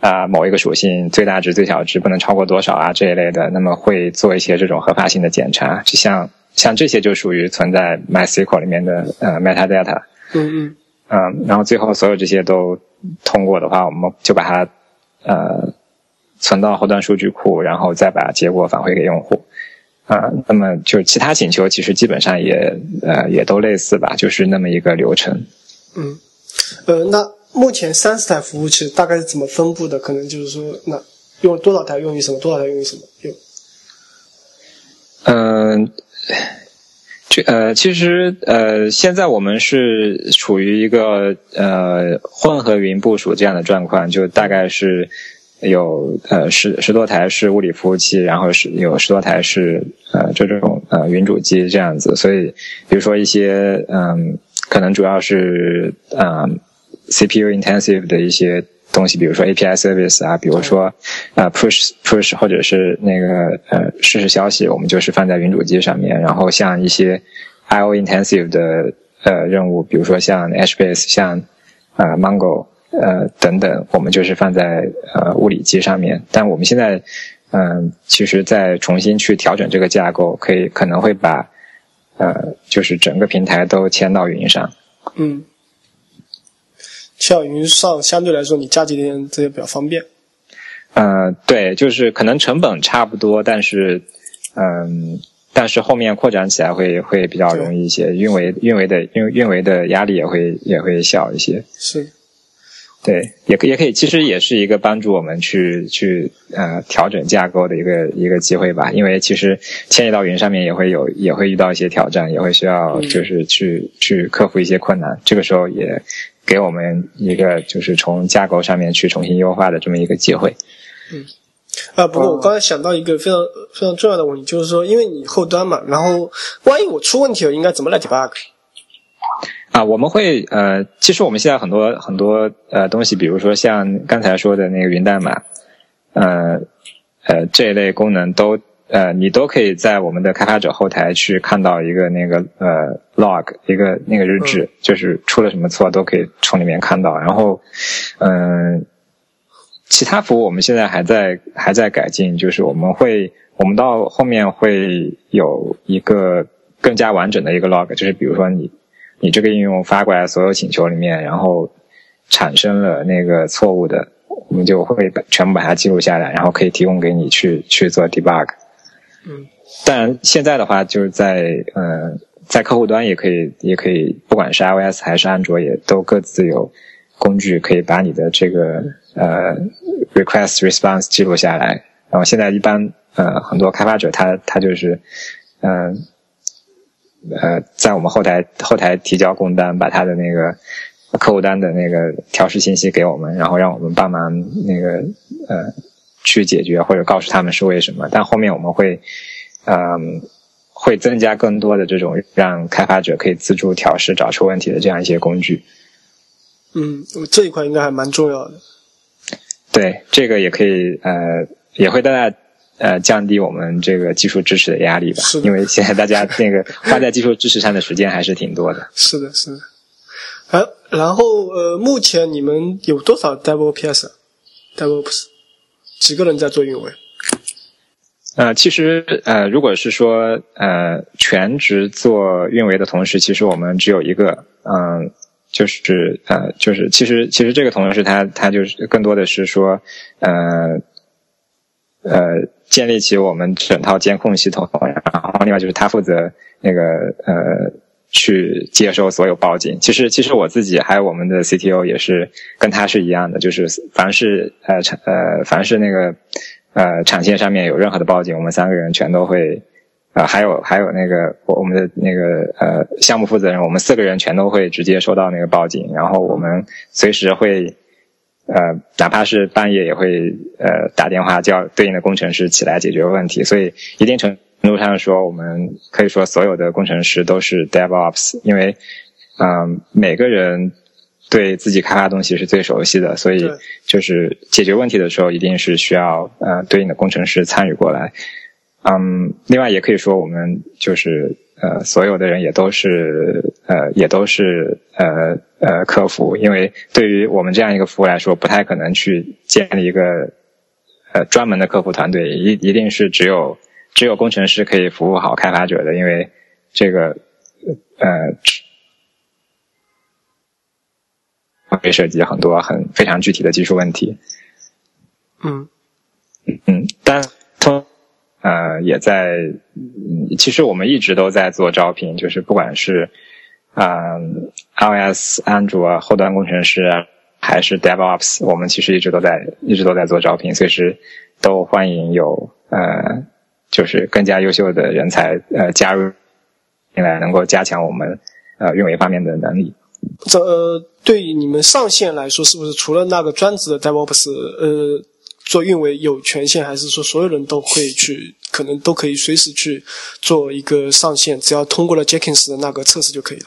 啊某一个属性最大值最小值不能超过多少啊这一类的，那么会做一些这种合法性的检查，就像像这些就属于存在 MySQL 里面的呃 metadata。嗯嗯。嗯，然后最后所有这些都通过的话，我们就把它呃存到后端数据库，然后再把结果返回给用户。啊，那么就是其他请求其实基本上也呃也都类似吧，就是那么一个流程。嗯，呃，那目前三十台服务器大概是怎么分布的？可能就是说，那用多少台用于什么，多少台用于什么？用？嗯。这呃，其实呃，现在我们是处于一个呃混合云部署这样的状况，就大概是有呃十十多台是物理服务器，然后是有十多台是呃这种呃云主机这样子。所以，比如说一些嗯，可能主要是嗯 CPU intensive 的一些。东西，比如说 API service 啊，比如说呃 push push 或者是那个呃实时消息，我们就是放在云主机上面。然后像一些 IO intensive 的呃任务，比如说像 HBase、像呃 Mongo 呃等等，我们就是放在呃物理机上面。但我们现在嗯，其实在重新去调整这个架构，可以可能会把呃，就是整个平台都迁到云上。嗯，迁到云上相对来说，你加几点这些比较方便。嗯，对，就是可能成本差不多，但是，嗯，但是后面扩展起来会会比较容易一些，运维运维的运运维的压力也会也会小一些。是。对，也可也可以，其实也是一个帮助我们去去呃调整架构的一个一个机会吧。因为其实迁移到云上面也会有也会遇到一些挑战，也会需要就是去去克服一些困难。这个时候也给我们一个就是从架构上面去重新优化的这么一个机会。嗯，啊，不过我刚才想到一个非常非常重要的问题，就是说，因为你后端嘛，然后万一我出问题了，应该怎么来 debug？啊，我们会呃，其实我们现在很多很多呃东西，比如说像刚才说的那个云代码，呃呃这一类功能都呃你都可以在我们的开发者后台去看到一个那个呃 log 一个那个日志，就是出了什么错都可以从里面看到。然后嗯，其他服务我们现在还在还在改进，就是我们会我们到后面会有一个更加完整的一个 log，就是比如说你。你这个应用发过来所有请求里面，然后产生了那个错误的，我们就会把全部把它记录下来，然后可以提供给你去去做 debug。嗯，当然现在的话就是在呃在客户端也可以也可以，不管是 iOS 还是安卓，也都各自有工具可以把你的这个呃 request response 记录下来。然后现在一般呃很多开发者他他就是嗯。呃，在我们后台后台提交工单，把他的那个客户单的那个调试信息给我们，然后让我们帮忙那个呃去解决或者告诉他们是为什么。但后面我们会嗯会增加更多的这种让开发者可以自助调试、找出问题的这样一些工具。嗯，这一块应该还蛮重要的。对，这个也可以呃也会大家。呃，降低我们这个技术支持的压力吧，因为现在大家那个花在技术支持上的时间还是挺多的。(laughs) 是的，是的。啊，然后呃，目前你们有多少 DevOps？DevOps 几个人在做运维？呃，其实呃，如果是说呃全职做运维的同时，其实我们只有一个，嗯，就是呃，就是其实其实这个同事他他就是更多的是说呃。呃，建立起我们整套监控系统，然后另外就是他负责那个呃，去接收所有报警。其实，其实我自己还有我们的 CTO 也是跟他是一样的，就是凡是呃产呃凡是那个呃产线上面有任何的报警，我们三个人全都会啊，还有还有那个我我们的那个呃项目负责人，我们四个人全都会直接收到那个报警，然后我们随时会。呃，哪怕是半夜也会呃打电话叫对应的工程师起来解决问题，所以一定程度上说，我们可以说所有的工程师都是 DevOps，因为嗯每个人对自己开发东西是最熟悉的，所以就是解决问题的时候一定是需要呃对应的工程师参与过来。嗯，另外也可以说我们就是。呃，所有的人也都是呃，也都是呃呃客服，因为对于我们这样一个服务来说，不太可能去建立一个呃专门的客服团队，一一定是只有只有工程师可以服务好开发者的，因为这个呃会涉及很多很非常具体的技术问题。嗯嗯，但通。呃，也在，其实我们一直都在做招聘，就是不管是啊，iOS、安卓啊后端工程师啊，还是 DevOps，我们其实一直都在，一直都在做招聘，随时都欢迎有呃，就是更加优秀的人才呃加入进来，能够加强我们呃运维方面的能力。这呃，对于你们上线来说，是不是除了那个专职的 DevOps，呃？做运维有权限，还是说所有人都会去？可能都可以随时去做一个上线，只要通过了 Jenkins 的那个测试就可以了。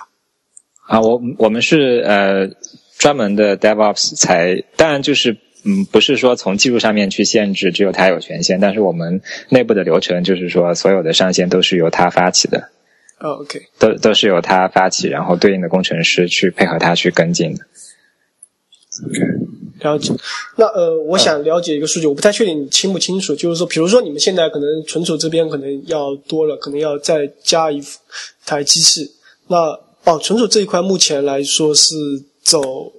啊，我我们是呃专门的 DevOps 才，当然就是嗯不是说从技术上面去限制，只有他有权限，但是我们内部的流程就是说所有的上线都是由他发起的。哦，OK，都都是由他发起，然后对应的工程师去配合他去跟进的。OK。了解。那呃，我想了解一个数据，我不太确定你清不清楚，就是说，比如说你们现在可能存储这边可能要多了，可能要再加一台机器。那哦，存储这一块目前来说是走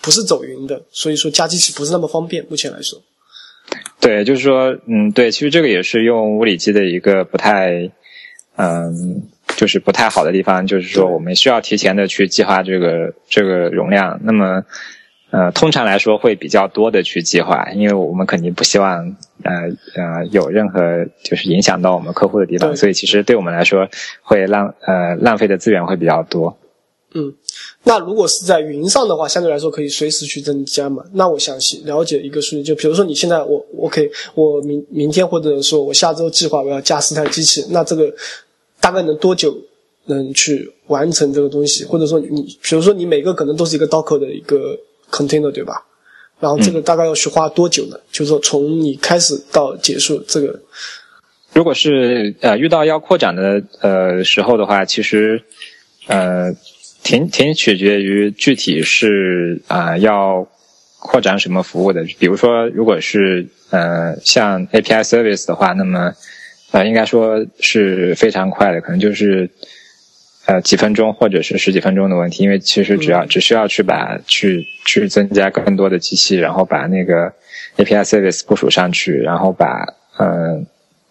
不是走云的，所以说加机器不是那么方便。目前来说，对，就是说，嗯，对，其实这个也是用物理机的一个不太，嗯，就是不太好的地方，就是说我们需要提前的去计划这个这个容量。那么。呃，通常来说会比较多的去计划，因为我们肯定不希望呃呃有任何就是影响到我们客户的地方，所以其实对我们来说会浪呃浪费的资源会比较多。嗯，那如果是在云上的话，相对来说可以随时去增加嘛？那我想了解一个数据，就比如说你现在我 OK，我明明天或者说我下周计划我要加十台机器，那这个大概能多久能去完成这个东西？或者说你比如说你每个可能都是一个 Docker 的一个。Container 对吧？然后这个大概要去花多久呢？就是说从你开始到结束，这个如果是呃遇到要扩展的呃时候的话，其实呃挺挺取决于具体是啊要扩展什么服务的。比如说，如果是呃像 API service 的话，那么呃应该说是非常快的，可能就是。呃，几分钟或者是十几分钟的问题，因为其实只要只需要去把去去增加更多的机器，然后把那个 API service 部署上去，然后把嗯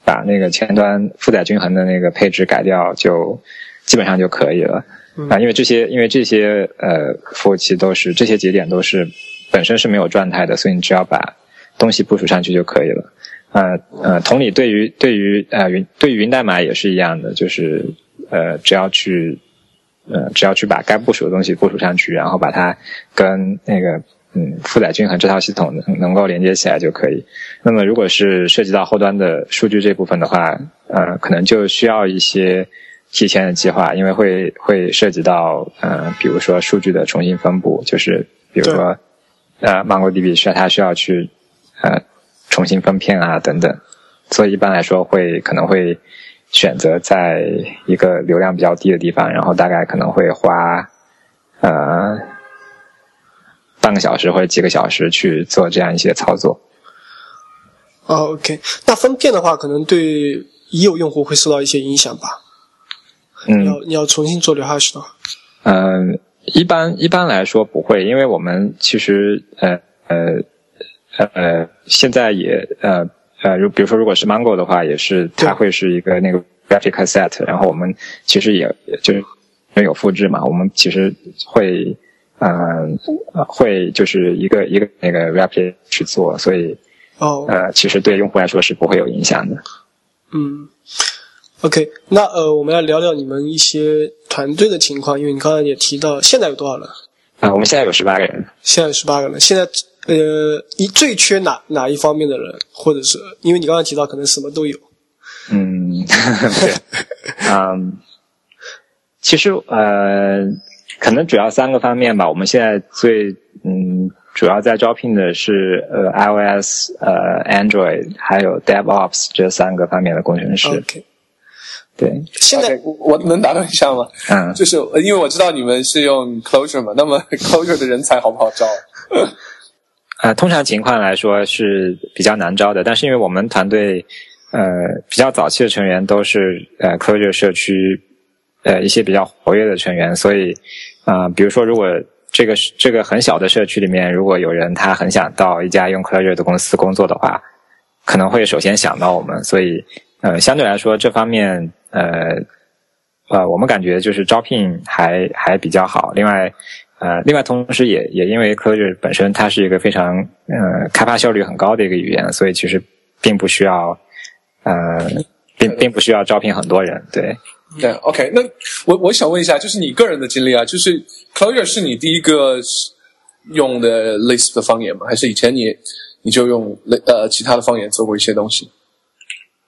把那个前端负载均衡的那个配置改掉，就基本上就可以了啊。因为这些因为这些呃服务器都是这些节点都是本身是没有状态的，所以你只要把东西部署上去就可以了。呃呃，同理，对于对于呃云对于云代码也是一样的，就是。呃，只要去，呃，只要去把该部署的东西部署上去，然后把它跟那个嗯负载均衡这套系统能能够连接起来就可以。那么，如果是涉及到后端的数据这部分的话，呃，可能就需要一些提前的计划，因为会会涉及到呃，比如说数据的重新分布，就是比如说呃，MongoDB 需要它需要去呃重新分片啊等等，所以一般来说会可能会。选择在一个流量比较低的地方，然后大概可能会花呃半个小时或者几个小时去做这样一些操作。哦，OK，那分片的话，可能对已有用户会受到一些影响吧？嗯，要你要重新做流 hash 的话，嗯，一般一般来说不会，因为我们其实呃呃呃现在也呃。呃，如比如说，如果是 Mongo 的话，也是它会是一个那个 replica set，然后我们其实也就是没有复制嘛，我们其实会嗯会就是一个一个那个 replica 去做，所以哦呃，其实对用户来说是不会有影响的。嗯，OK，那呃，我们来聊聊你们一些团队的情况，因为你刚才也提到现在有多少人？啊，我们现在有十八个人。现在有十八个人，现在。呃，你最缺哪哪一方面的人，或者是因为你刚刚提到可能什么都有。嗯，对，(laughs) 嗯，其实呃，可能主要三个方面吧。我们现在最嗯主要在招聘的是呃 iOS、呃 Android 还有 DevOps 这三个方面的工程师。OK，对，现在我能打断一下吗？嗯，就是因为我知道你们是用 Closure 嘛，那么 (laughs) Closure 的人才好不好招？呃，通常情况来说是比较难招的，但是因为我们团队呃比较早期的成员都是呃 Clojure 社区呃一些比较活跃的成员，所以啊，比如说如果这个这个很小的社区里面，如果有人他很想到一家用 Clojure 的公司工作的话，可能会首先想到我们，所以呃相对来说这方面呃呃我们感觉就是招聘还还比较好，另外。呃，另外，同时也也因为 Clojure 本身它是一个非常呃开发效率很高的一个语言，所以其实并不需要呃并并不需要招聘很多人。对对，OK，那我我想问一下，就是你个人的经历啊，就是 Clojure 是你第一个用的 Lisp 的方言吗？还是以前你你就用呃其他的方言做过一些东西？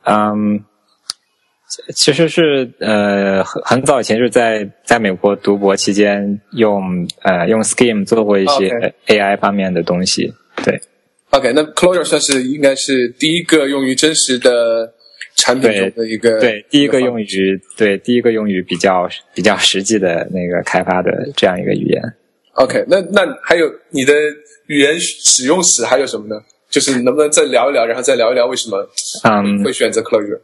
嗯。其实是呃很很早以前就是在在美国读博期间用呃用 Scheme 做过一些 AI 方面的东西，对。OK，那 Clojure 算是应该是第一个用于真实的产品中的一个对第一个用于对第一个用于比较比较实际的那个开发的这样一个语言。OK，那那还有你的语言使用史还有什么呢？就是能不能再聊一聊，然后再聊一聊为什么嗯会选择 Clojure？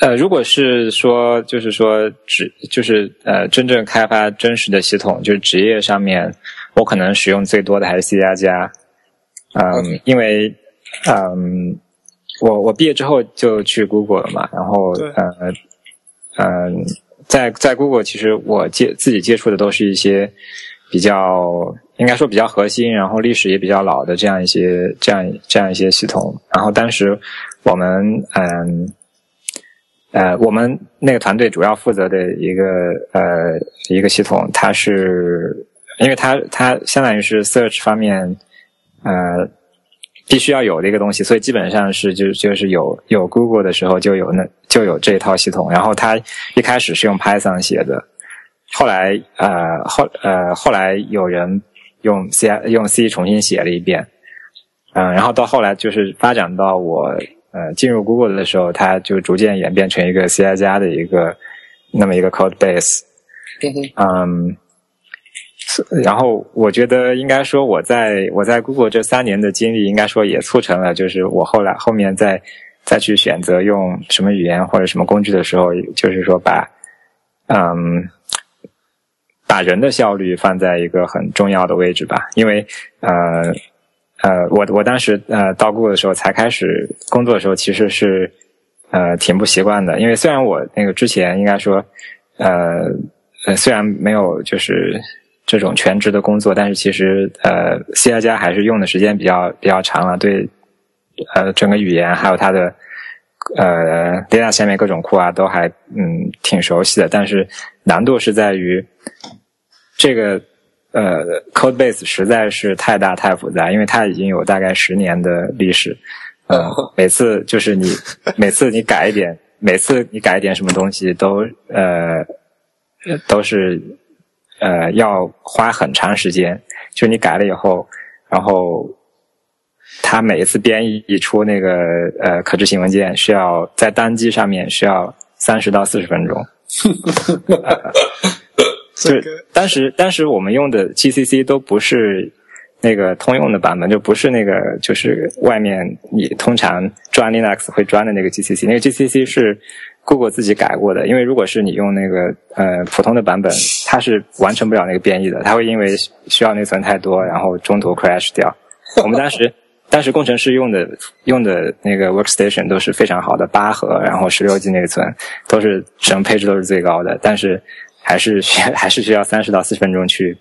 呃，如果是说，就是说职，就是呃，真正开发真实的系统，就是职业上面，我可能使用最多的还是 C 加加。嗯，因为嗯，我我毕业之后就去 Google 了嘛，然后呃嗯，在在 Google 其实我接自己接触的都是一些比较应该说比较核心，然后历史也比较老的这样一些这样这样一些系统。然后当时我们嗯。呃，我们那个团队主要负责的一个呃一个系统，它是因为它它相当于是 search 方面呃必须要有的一个东西，所以基本上是就就是有有 Google 的时候就有那就有这一套系统。然后它一开始是用 Python 写的，后来呃后呃后来有人用 C 用 C 重新写了一遍，嗯，然后到后来就是发展到我。呃，进入 Google 的时候，它就逐渐演变成一个 C 加加的一个那么一个 code base。嗯，然后我觉得应该说，我在我在 Google 这三年的经历，应该说也促成了，就是我后来后面再再去选择用什么语言或者什么工具的时候，就是说把嗯把人的效率放在一个很重要的位置吧，因为呃。呃，我我当时呃到 Google 的时候才开始工作的时候，其实是呃挺不习惯的，因为虽然我那个之前应该说呃呃虽然没有就是这种全职的工作，但是其实呃 C 加加还是用的时间比较比较长了，对呃整个语言还有它的呃 data 下面各种库啊都还嗯挺熟悉的，但是难度是在于这个。呃，code base 实在是太大太复杂，因为它已经有大概十年的历史。呃，每次就是你 (laughs) 每次你改一点，每次你改一点什么东西都呃都是呃要花很长时间。就你改了以后，然后它每一次编译出那个呃可执行文件，需要在单机上面需要三十到四十分钟。(laughs) (laughs) 就是当时，当时我们用的 GCC 都不是那个通用的版本，就不是那个，就是外面你通常装 Linux 会装的那个 GCC。那个 GCC 是 Google 自己改过的，因为如果是你用那个呃普通的版本，它是完成不了那个编译的，它会因为需要内存太多，然后中途 crash 掉。我们当时 (laughs) 当时工程师用的用的那个 Workstation 都是非常好的八核，然后十六 G 内存，都是什么配置都是最高的，但是。还是需 (laughs) 还是需要三十到四十分钟去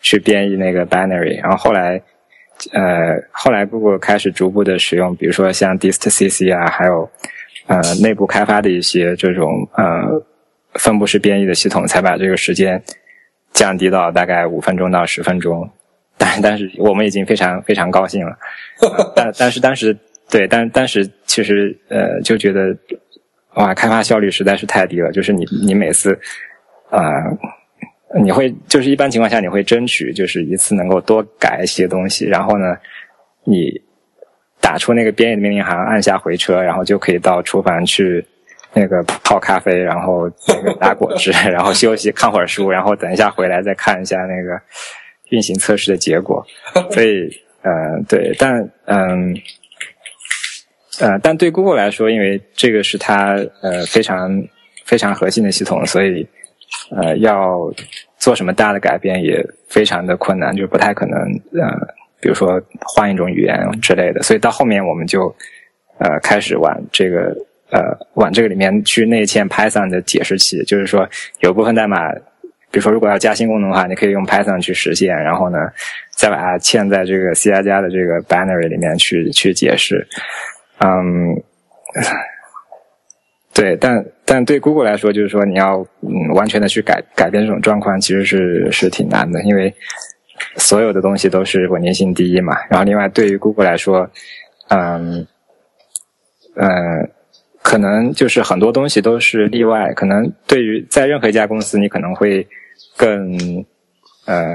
去编译那个 binary，然后后来呃后来 Google 开始逐步的使用，比如说像 distcc 啊，还有呃内部开发的一些这种呃分布式编译的系统，才把这个时间降低到大概五分钟到十分钟。但但是我们已经非常非常高兴了，但但是当时对，但当时其实呃就觉得哇，开发效率实在是太低了，就是你你每次。啊，你会就是一般情况下你会争取就是一次能够多改一些东西，然后呢，你打出那个编译的命令行，按下回车，然后就可以到厨房去那个泡咖啡，然后那个打果汁，(laughs) 然后休息看会儿书，然后等一下回来再看一下那个运行测试的结果。(laughs) 所以，呃，对，但嗯，呃，但对 Google 来说，因为这个是它呃非常非常核心的系统，所以。呃，要做什么大的改变也非常的困难，就不太可能。呃，比如说换一种语言之类的，所以到后面我们就呃开始往这个呃往这个里面去内嵌 Python 的解释器，就是说有部分代码，比如说如果要加新功能的话，你可以用 Python 去实现，然后呢再把它嵌在这个 C 加加的这个 binary 里面去去解释。嗯。对，但但对 Google 来说，就是说你要嗯完全的去改改变这种状况，其实是是挺难的，因为所有的东西都是稳定性第一嘛。然后另外对于 Google 来说，嗯嗯，可能就是很多东西都是例外。可能对于在任何一家公司，你可能会更。呃，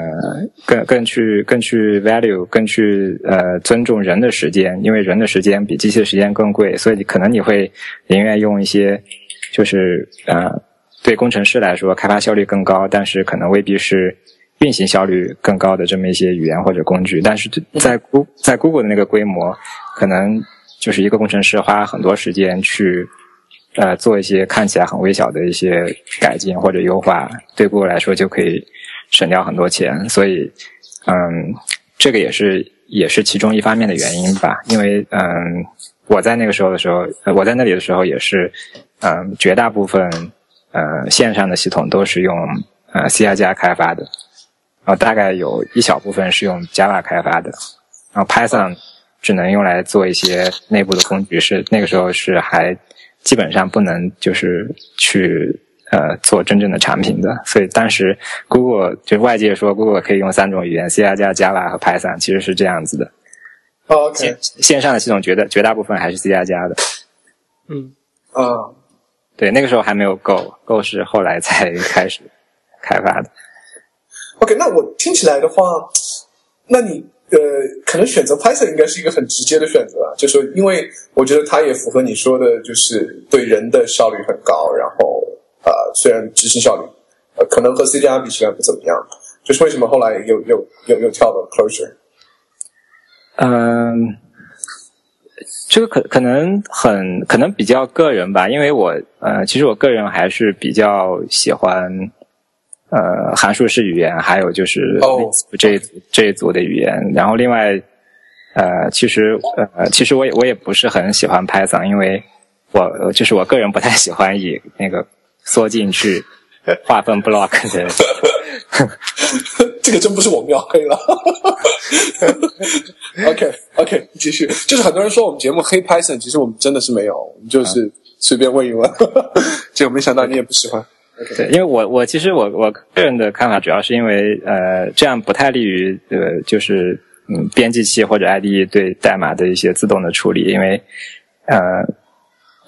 更更去更去 value，更去呃尊重人的时间，因为人的时间比机器的时间更贵，所以可能你会宁愿用一些，就是呃对工程师来说开发效率更高，但是可能未必是运行效率更高的这么一些语言或者工具。但是在 Go 在 Google 的那个规模，可能就是一个工程师花很多时间去呃做一些看起来很微小的一些改进或者优化，对 Google 来说就可以省掉很多钱。所以，嗯，这个也是也是其中一方面的原因吧。因为嗯，我在那个时候的时候，我在那里的时候也是，嗯，绝大部分。呃，线上的系统都是用呃 C 加加开发的，然后大概有一小部分是用 Java 开发的，然后 Python 只能用来做一些内部的工具，是那个时候是还基本上不能就是去呃做真正的产品的，所以当时 Google 就外界说 Google 可以用三种语言 C 加加、Java 和 Python，其实是这样子的。OK，线线上的系统绝大绝大部分还是 C 加加的。嗯，啊。对，那个时候还没有 Go，Go 是后来才开始开发的。OK，那我听起来的话，那你呃，可能选择 Python 应该是一个很直接的选择，就是因为我觉得它也符合你说的，就是对人的效率很高，然后呃，虽然执行效率呃可能和 C 加比起来不怎么样，就是为什么后来又又又又跳到 Closure？嗯。这个可可能很可能比较个人吧，因为我呃，其实我个人还是比较喜欢呃函数式语言，还有就是这一这一组的语言。然后另外呃，其实呃，其实我也我也不是很喜欢 Python，因为我就是我个人不太喜欢以那个缩进去划分 block 的。这个真不是我秒黑了。OK OK，继续。就是很多人说我们节目黑 Python，其实我们真的是没有，我们就是随便问一问。结果没想到你也不喜欢。对，因为我我其实我我个人的看法主要是因为呃这样不太利于呃就是嗯编辑器或者 IDE 对代码的一些自动的处理，因为呃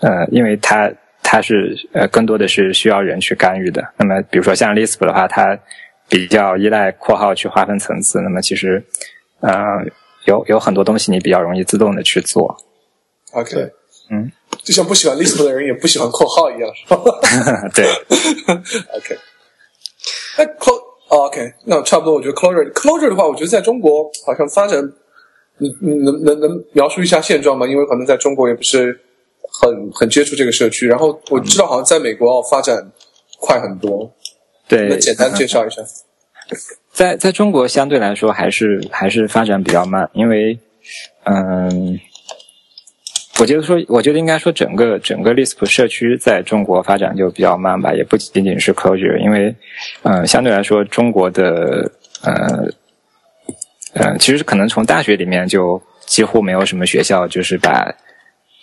呃因为它它是呃更多的是需要人去干预的。那么比如说像 Lisp 的话，它比较依赖括号去划分层次，那么其实呃。有有很多东西你比较容易自动的去做，OK，嗯，就像不喜欢 Lisp 的人也不喜欢括号一样，是吧？(laughs) 对，(laughs) OK，那 Close，OK，那差不多，我觉得 Closure，Closure 的话，我觉得在中国好像发展，你你能能能描述一下现状吗？因为可能在中国也不是很很接触这个社区，然后我知道好像在美国发展快很多，对，能简单介绍一下。(laughs) 在在中国相对来说还是还是发展比较慢，因为，嗯，我觉得说，我觉得应该说整个整个 Lisp 社区在中国发展就比较慢吧，也不仅仅是 Clojure，因为，嗯，相对来说中国的，呃，嗯，其实可能从大学里面就几乎没有什么学校就是把，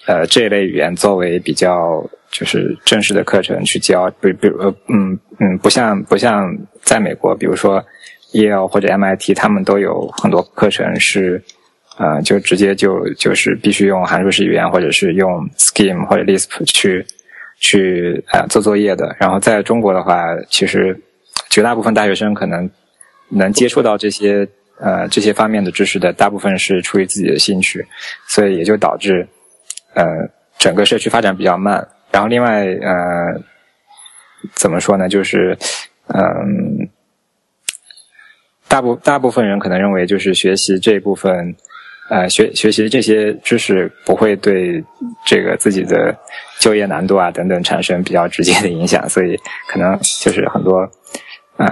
呃，这一类语言作为比较就是正式的课程去教，比比如，嗯嗯，不像不像在美国，比如说。Yale 或者 MIT，他们都有很多课程是，呃，就直接就就是必须用函数式语言或者是用 Scheme 或者 Lisp 去去呃做作业的。然后在中国的话，其实绝大部分大学生可能能接触到这些呃这些方面的知识的，大部分是出于自己的兴趣，所以也就导致呃整个社区发展比较慢。然后另外呃怎么说呢，就是嗯。大部大部分人可能认为，就是学习这部分，呃，学学习这些知识不会对这个自己的就业难度啊等等产生比较直接的影响，所以可能就是很多，呃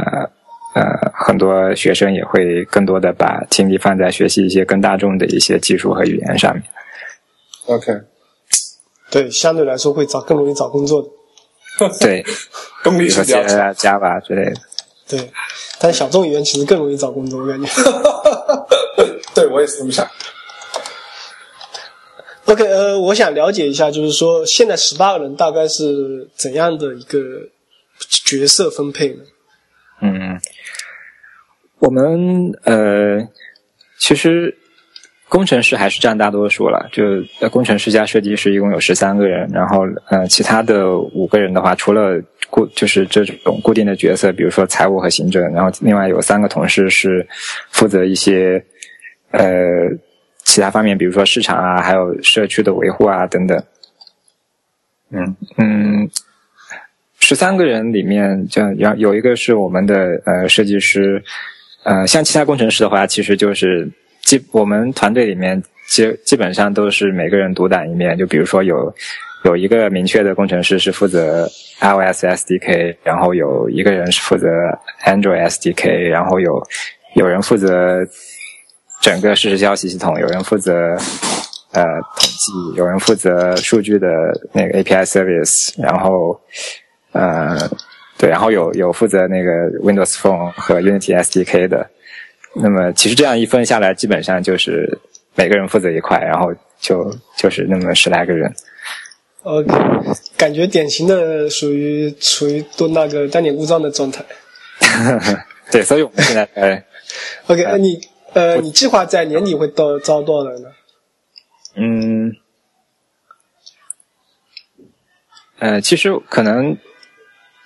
呃，很多学生也会更多的把精力放在学习一些更大众的一些技术和语言上面。OK，对，相对来说会找更容易找工作的。(laughs) 对，动力是比较强，Java 之类的。对。但小众语言其实更容易找工作，我感觉。(laughs) 对我也是这么想。OK，呃，我想了解一下，就是说现在十八个人大概是怎样的一个角色分配呢？嗯，我们呃，其实。工程师还是占大多数了，就工程师加设计师一共有十三个人，然后呃，其他的五个人的话，除了固就是这种固定的角色，比如说财务和行政，然后另外有三个同事是负责一些呃其他方面，比如说市场啊，还有社区的维护啊等等。嗯嗯，十三个人里面，就有有一个是我们的呃设计师，呃，像其他工程师的话，其实就是基我们团队里面基基本上都是每个人独当一面。就比如说有有一个明确的工程师是负责 iOS SDK，然后有一个人是负责 Android SDK，然后有有人负责整个实时消息系统，有人负责呃统计，有人负责数据的那个 API service，然后。呃，对，然后有有负责那个 Windows Phone 和 Unity SDK 的，那么其实这样一分下来，基本上就是每个人负责一块，然后就就是那么十来个人。OK，感觉典型的属于处于都那个单点故障的状态。(laughs) 对，所以我们现在哎，(laughs) OK，呃，你呃，你计划在年底会到招多少人呢？嗯，呃，其实可能。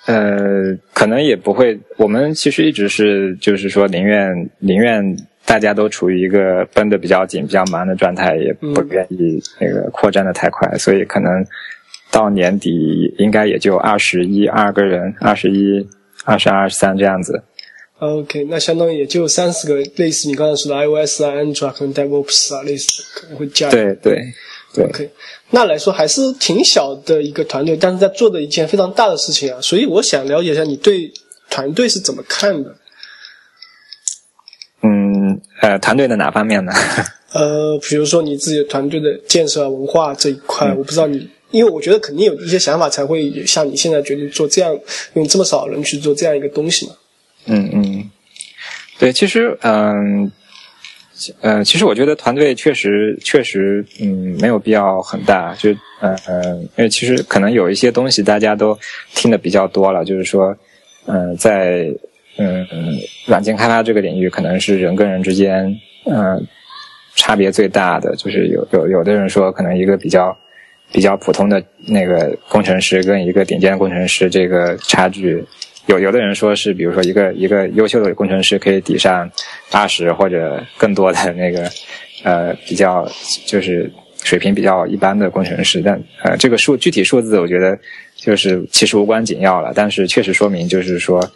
呃，可能也不会。我们其实一直是，就是说，宁愿宁愿大家都处于一个绷得比较紧、比较忙的状态，也不愿意那个扩张的太快。所以可能到年底应该也就二十一二个人，二十一、二十二、二十三这样子。OK，那相当于也就三四个，类似你刚才说的 iOS 啊、Android 可能 DevOps 啊，类似可能会加。对对。OK，那来说还是挺小的一个团队，但是在做的一件非常大的事情啊，所以我想了解一下你对团队是怎么看的？嗯，呃，团队的哪方面呢？(laughs) 呃，比如说你自己的团队的建设文化这一块，我不知道你，因为我觉得肯定有一些想法才会像你现在决定做这样，用这么少人去做这样一个东西嘛。嗯嗯，对，其实嗯。呃，其实我觉得团队确实确实，嗯，没有必要很大。就，嗯嗯，因为其实可能有一些东西大家都听的比较多了，就是说，嗯，在嗯软件开发这个领域，可能是人跟人之间，嗯，差别最大的。就是有有有的人说，可能一个比较比较普通的那个工程师跟一个顶尖的工程师，这个差距。有有的人说是，比如说一个一个优秀的工程师可以抵上八十或者更多的那个呃比较就是水平比较一般的工程师，但呃这个数具体数字我觉得就是其实无关紧要了，但是确实说明就是说，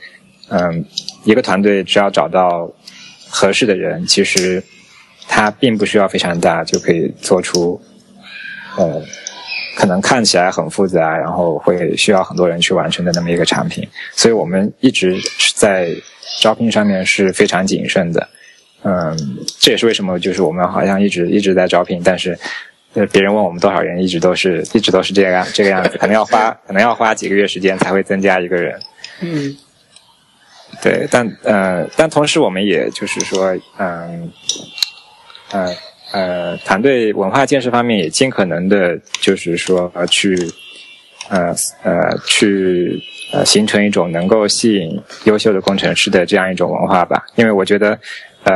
嗯，一个团队只要找到合适的人，其实他并不需要非常大就可以做出呃。可能看起来很复杂，然后会需要很多人去完成的那么一个产品，所以我们一直在招聘上面是非常谨慎的。嗯，这也是为什么就是我们好像一直一直在招聘，但是呃别人问我们多少人，一直都是一直都是这样这个样子，可能要花 (laughs) 可能要花几个月时间才会增加一个人。嗯，对，但呃但同时我们也就是说嗯嗯。呃，呃团队文化建设方面也尽可能的，就是说呃去，呃呃去呃形成一种能够吸引优秀的工程师的这样一种文化吧。因为我觉得，呃，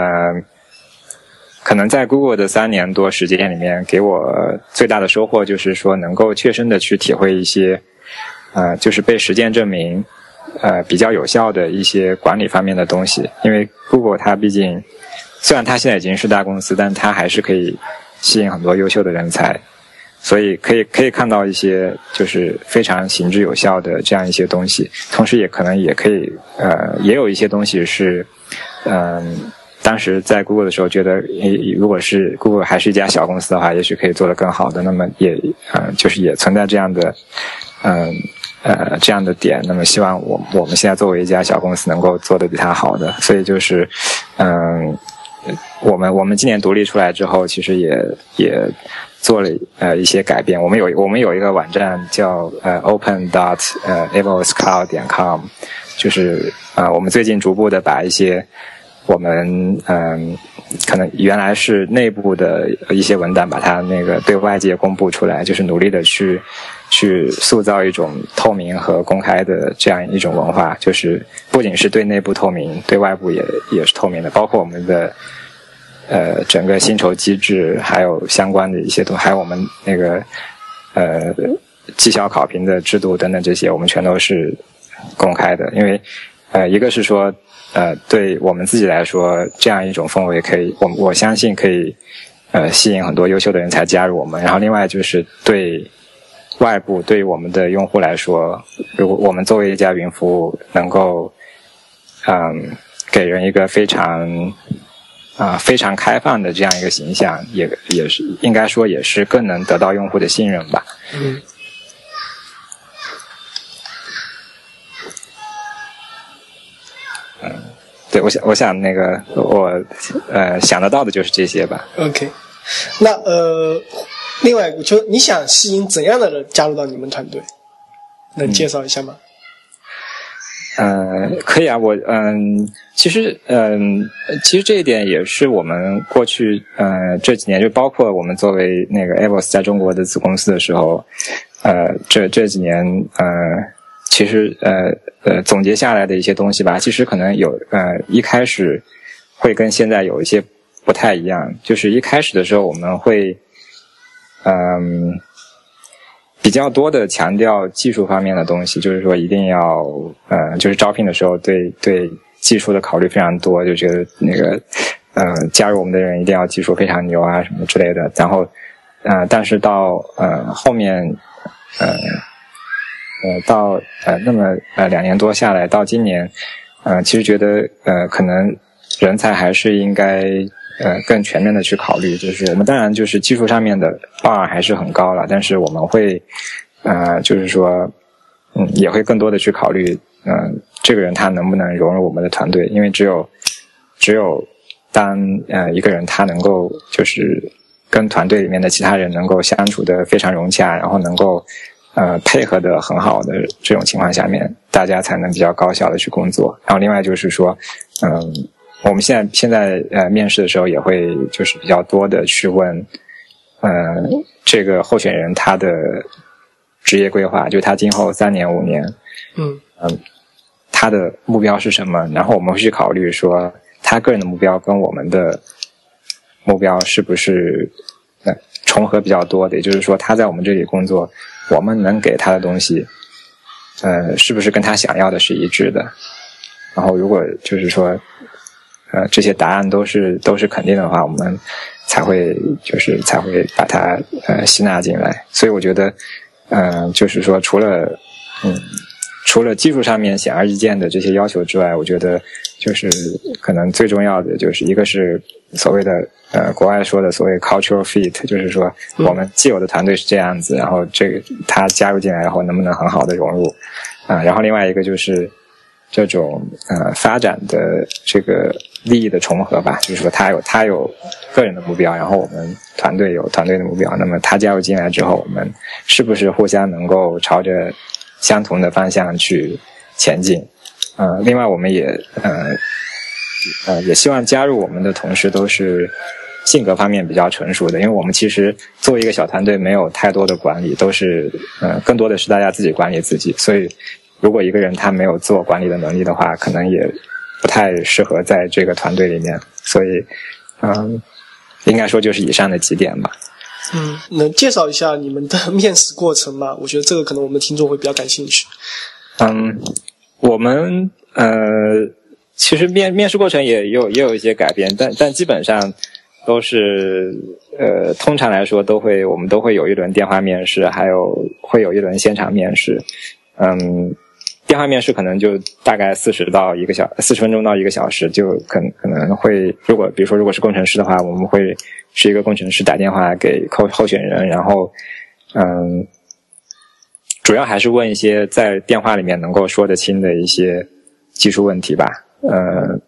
可能在 Google 的三年多时间里面，给我最大的收获就是说，能够切身的去体会一些，呃，就是被实践证明，呃，比较有效的一些管理方面的东西。因为 Google 它毕竟。虽然它现在已经是大公司，但它还是可以吸引很多优秀的人才，所以可以可以看到一些就是非常行之有效的这样一些东西。同时，也可能也可以呃，也有一些东西是嗯，当时在 Google 的时候觉得，如果是 Google 还是一家小公司的话，也许可以做得更好的。那么也嗯，就是也存在这样的嗯呃这样的点。那么希望我我们现在作为一家小公司能够做得比它好的。所以就是嗯。我们我们今年独立出来之后，其实也也做了呃一些改变。我们有我们有一个网站叫呃 open dot 呃 evoscloud 点 com，就是啊我们最近逐步的把一些我们嗯可能原来是内部的一些文档，把它那个对外界公布出来，就是努力的去去塑造一种透明和公开的这样一种文化，就是不仅是对内部透明，对外部也也是透明的，包括我们的。呃，整个薪酬机制，还有相关的一些东，还有我们那个呃绩效考评的制度等等这些，我们全都是公开的。因为呃，一个是说呃，对我们自己来说，这样一种氛围可以，我我相信可以呃吸引很多优秀的人才加入我们。然后另外就是对外部对于我们的用户来说，如果我们作为一家云服务，能够嗯给人一个非常啊非常开放的这样一个形象，也也是应该说也是更能得到用户的信任吧。嗯。嗯，对，我想，我想那个我呃想得到的就是这些吧。OK，那呃。另外，就你想吸引怎样的人加入到你们团队？能介绍一下吗？嗯，可以啊。我嗯，其实嗯，其实这一点也是我们过去呃这几年，就包括我们作为那个 Evos 在中国的子公司的时候，呃，这这几年呃，其实呃呃总结下来的一些东西吧，其实可能有呃一开始会跟现在有一些不太一样。就是一开始的时候，我们会。嗯，比较多的强调技术方面的东西，就是说一定要，呃，就是招聘的时候对对技术的考虑非常多，就觉得那个，呃，加入我们的人一定要技术非常牛啊什么之类的。然后，呃，但是到呃后面，呃，呃到呃那么呃两年多下来，到今年，呃，其实觉得呃可能人才还是应该。呃，更全面的去考虑，就是我们当然就是技术上面的 bar 还是很高了，但是我们会，呃，就是说，嗯，也会更多的去考虑，嗯，这个人他能不能融入我们的团队，因为只有，只有当呃一个人他能够就是跟团队里面的其他人能够相处的非常融洽，然后能够呃配合的很好的这种情况下面，大家才能比较高效的去工作。然后另外就是说，嗯。我们现在现在呃面试的时候也会就是比较多的去问，呃这个候选人他的职业规划，就他今后三年五年，嗯嗯他的目标是什么？然后我们会去考虑说他个人的目标跟我们的目标是不是呃重合比较多的？也就是说他在我们这里工作，我们能给他的东西，呃是不是跟他想要的是一致的？然后如果就是说。呃，这些答案都是都是肯定的话，我们才会就是才会把它呃吸纳进来。所以我觉得，嗯，就是说除了嗯除了技术上面显而易见的这些要求之外，我觉得就是可能最重要的就是一个是所谓的呃国外说的所谓 cultural fit，就是说我们既有的团队是这样子，然后这个他加入进来，然后能不能很好的融入啊？然后另外一个就是。这种呃发展的这个利益的重合吧，就是说他有他有个人的目标，然后我们团队有团队的目标。那么他加入进来之后，我们是不是互相能够朝着相同的方向去前进？呃，另外我们也呃呃也希望加入我们的同事都是性格方面比较成熟的，因为我们其实作为一个小团队，没有太多的管理，都是呃更多的是大家自己管理自己，所以。如果一个人他没有自我管理的能力的话，可能也不太适合在这个团队里面。所以，嗯，应该说就是以上的几点吧。嗯，能介绍一下你们的面试过程吗？我觉得这个可能我们听众会比较感兴趣。嗯，我们呃，其实面面试过程也有也有一些改变，但但基本上都是呃，通常来说都会我们都会有一轮电话面试，还有会有一轮现场面试。嗯。电话面试可能就大概四十到一个小四十分钟到一个小时，就可可能会如果比如说如果是工程师的话，我们会是一个工程师打电话给候候选人，然后嗯，主要还是问一些在电话里面能够说得清的一些技术问题吧，呃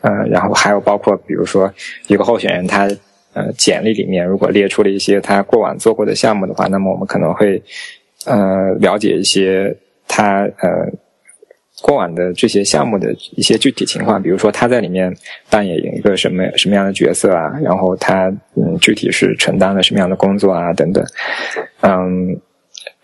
呃，然后还有包括比如说一个候选人他呃简历里面如果列出了一些他过往做过的项目的话，那么我们可能会呃了解一些。他呃，过往的这些项目的一些具体情况，比如说他在里面扮演一个什么什么样的角色啊，然后他嗯具体是承担了什么样的工作啊等等，嗯，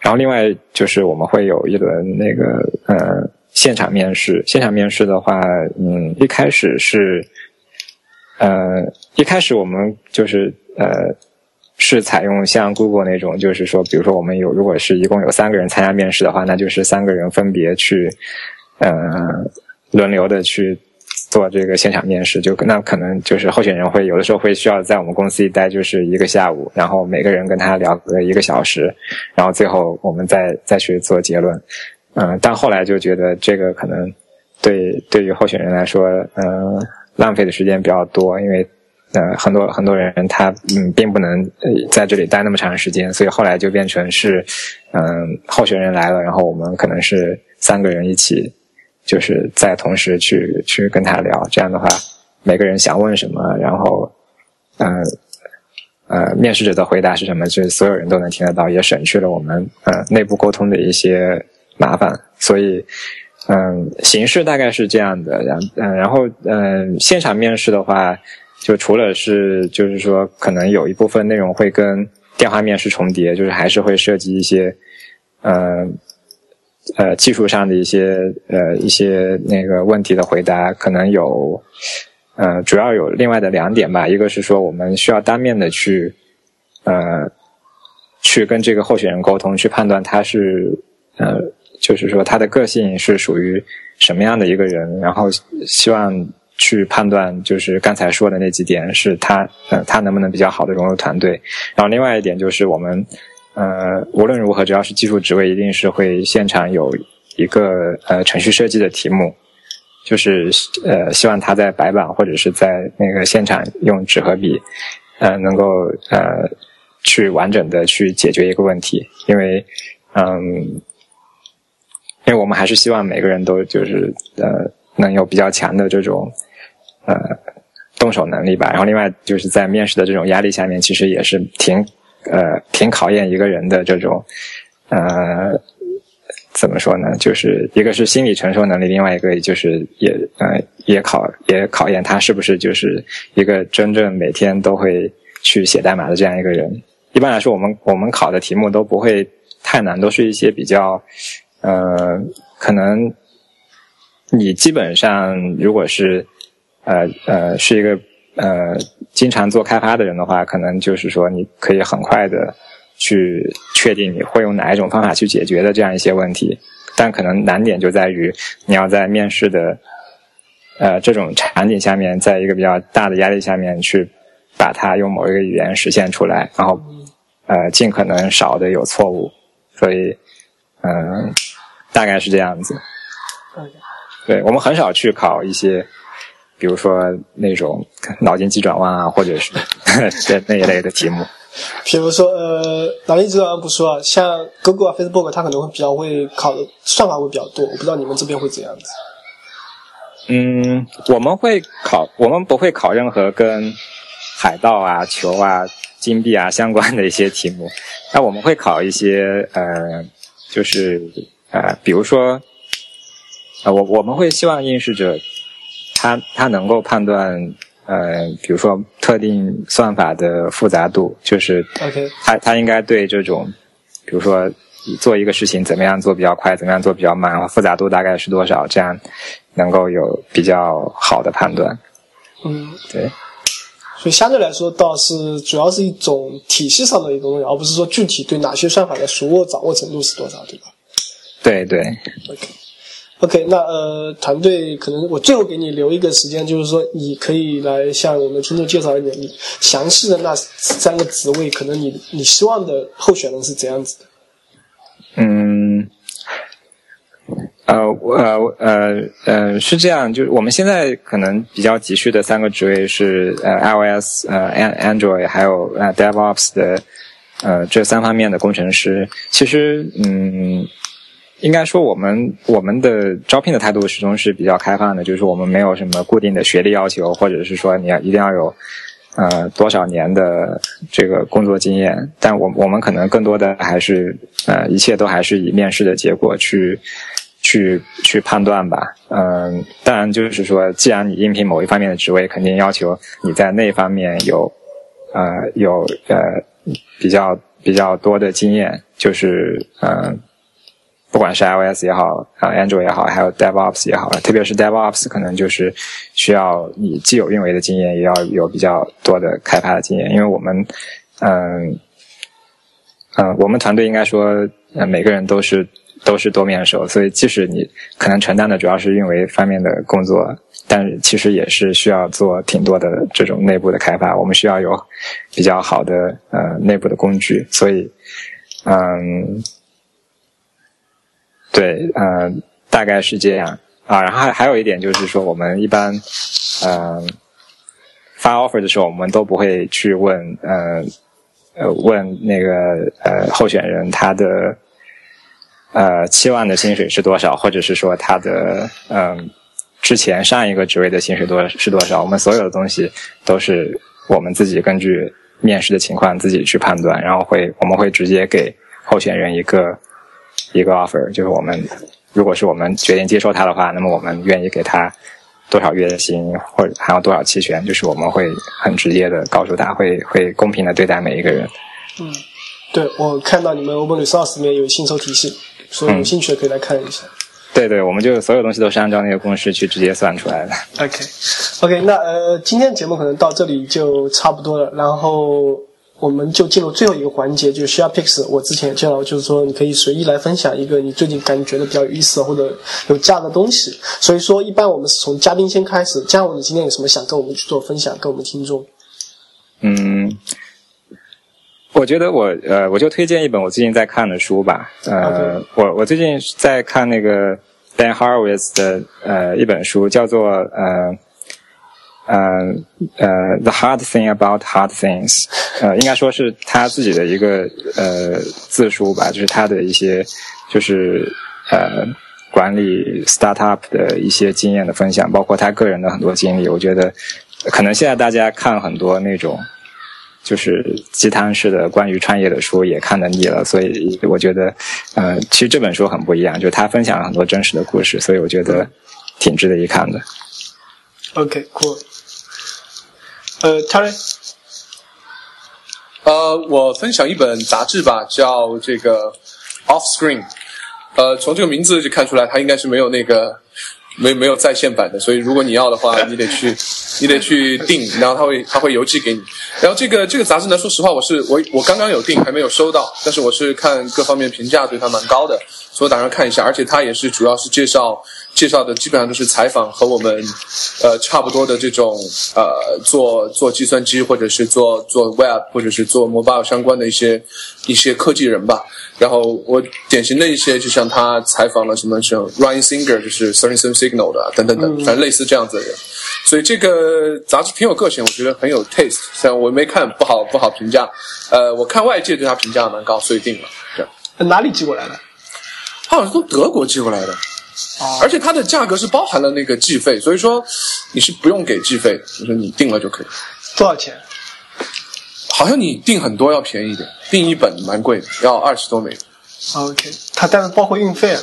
然后另外就是我们会有一轮那个呃现场面试，现场面试的话，嗯一开始是呃一开始我们就是呃。是采用像 Google 那种，就是说，比如说我们有，如果是一共有三个人参加面试的话，那就是三个人分别去，呃，轮流的去做这个现场面试，就那可能就是候选人会有的时候会需要在我们公司一待就是一个下午，然后每个人跟他聊个一个小时，然后最后我们再再去做结论。嗯，但后来就觉得这个可能对对于候选人来说，嗯，浪费的时间比较多，因为呃很多很多人他嗯并不能在这里待那么长时间，所以后来就变成是嗯候选人来了，然后我们可能是三个人一起。就是在同时去去跟他聊，这样的话，每个人想问什么，然后，嗯，呃，面试者的回答是什么，就是所有人都能听得到，也省去了我们呃内部沟通的一些麻烦。所以，嗯，形式大概是这样的，然嗯，然后嗯，现场面试的话，就除了是就是说可能有一部分内容会跟电话面试重叠，就是还是会涉及一些，嗯。呃，技术上的一些呃一些那个问题的回答，可能有，呃，主要有另外的两点吧。一个是说，我们需要当面的去，呃，去跟这个候选人沟通，去判断他是，呃，就是说他的个性是属于什么样的一个人，然后希望去判断，就是刚才说的那几点，是他，呃，他能不能比较好的融入团队。然后另外一点就是我们。呃，无论如何，只要是技术职位，一定是会现场有一个呃程序设计的题目，就是呃希望他在白板或者是在那个现场用纸和笔，呃能够呃去完整的去解决一个问题，因为嗯，因为我们还是希望每个人都就是呃能有比较强的这种呃动手能力吧。然后另外就是在面试的这种压力下面，其实也是挺。呃，挺考验一个人的这种，呃，怎么说呢？就是一个是心理承受能力，另外一个就是也呃也考也考验他是不是就是一个真正每天都会去写代码的这样一个人。一般来说，我们我们考的题目都不会太难，都是一些比较呃，可能你基本上如果是呃呃是一个。呃，经常做开发的人的话，可能就是说你可以很快的去确定你会用哪一种方法去解决的这样一些问题，但可能难点就在于你要在面试的呃这种场景下面，在一个比较大的压力下面去把它用某一个语言实现出来，然后呃尽可能少的有错误，所以嗯大概是这样子。对，我们很少去考一些。比如说那种脑筋急转弯啊，或者是 (laughs) 这那一类的题目。比如说呃，脑筋急转弯不说啊，像 Google 啊、Facebook，它可能会比较会考的算法会比较多。我不知道你们这边会怎样子。嗯，我们会考，我们不会考任何跟海盗啊、球啊、金币啊相关的一些题目。那我们会考一些呃，就是呃，比如说啊，我我们会希望应试者。他他能够判断，呃，比如说特定算法的复杂度，就是他他应该对这种，比如说做一个事情怎么样做比较快，怎么样做比较慢，复杂度大概是多少，这样能够有比较好的判断。嗯，对。所以相对来说，倒是主要是一种体系上的一个东西，而不是说具体对哪些算法的熟握掌握程度是多少，对吧？对对。OK。OK，那呃，团队可能我最后给你留一个时间，就是说你可以来向我们听众介绍一点你详细的那三个职位，可能你你希望的候选人是怎样子的？嗯，呃，我呃呃呃是这样，就是我们现在可能比较急需的三个职位是呃 iOS 呃 Android 还有呃 DevOps 的呃这三方面的工程师。其实嗯。应该说，我们我们的招聘的态度始终是比较开放的，就是我们没有什么固定的学历要求，或者是说你要一定要有，呃，多少年的这个工作经验。但我我们可能更多的还是，呃，一切都还是以面试的结果去去去判断吧。嗯，当然就是说，既然你应聘某一方面的职位，肯定要求你在那方面有，呃，有呃比较比较多的经验，就是嗯。不管是 iOS 也好，啊，Android 也好，还有 DevOps 也好，特别是 DevOps，可能就是需要你既有运维的经验，也要有比较多的开发的经验。因为我们，嗯，嗯，我们团队应该说，呃，每个人都是都是多面手，所以即使你可能承担的主要是运维方面的工作，但其实也是需要做挺多的这种内部的开发。我们需要有比较好的呃内部的工具，所以嗯，对，呃，大概是这样啊。然后还还有一点就是说，我们一般嗯发 offer 的时候，我们都不会去问呃呃问那个呃候选人他的呃期望的薪水是多少，或者是说他的嗯。之前上一个职位的薪水多是多少？我们所有的东西都是我们自己根据面试的情况自己去判断，然后会我们会直接给候选人一个一个 offer，就是我们如果是我们决定接受他的话，那么我们愿意给他多少月薪或者还有多少期权，就是我们会很直接的告诉他，会会公平的对待每一个人。嗯，对我看到你们 Open Resource 里面有薪酬体系，所以有兴趣的可以来看一下。对对，我们就所有东西都是按照那个公式去直接算出来的。OK，OK，那呃，今天节目可能到这里就差不多了，然后我们就进入最后一个环节，就是 Share Picks。我之前也介绍，就是说你可以随意来分享一个你最近感觉的比较有意思或者有价的东西。所以说，一般我们是从嘉宾先开始。嘉宏，你今天有什么想跟我们去做分享，跟我们听众？嗯。我觉得我呃，我就推荐一本我最近在看的书吧。呃，我我最近在看那个 Ben Horowitz 的呃一本书，叫做呃呃呃 The Hard Thing About Hard Things。呃，应该说是他自己的一个呃自书吧，就是他的一些就是呃管理 startup 的一些经验的分享，包括他个人的很多经历。我觉得可能现在大家看很多那种。就是鸡汤式的关于创业的书也看得腻了，所以我觉得，呃，其实这本书很不一样，就是他分享了很多真实的故事，所以我觉得挺值得一看的。OK，cool。呃，Terry，呃，我分享一本杂志吧，叫这个 Offscreen。呃，从这个名字就看出来，它应该是没有那个。没没有在线版的，所以如果你要的话，(laughs) 你得去，你得去订，然后他会他会邮寄给你。然后这个这个杂志呢，说实话，我是我我刚刚有订，还没有收到，但是我是看各方面评价对它蛮高的，所以我打算看一下。而且它也是主要是介绍介绍的，基本上都是采访和我们呃差不多的这种呃做做计算机或者是做做 web 或者是做 mobile 相关的一些一些科技人吧。然后我典型的一些，就像他采访了什么像 Ryan Singer，就是 Certain Signal 的等等等，反正类似这样子的人。所以这个杂志挺有个性，我觉得很有 taste。虽然我没看，不好不好评价。呃，我看外界对他评价蛮高，所以定了。这哪里寄过来的？他好像从德国寄过来的。哦。而且它的价格是包含了那个计费，所以说你是不用给计费，就是你定了就可以。多少钱？好像你订很多要便宜一点，订一本蛮贵的，要二十多美元。OK，它但是包括运费啊？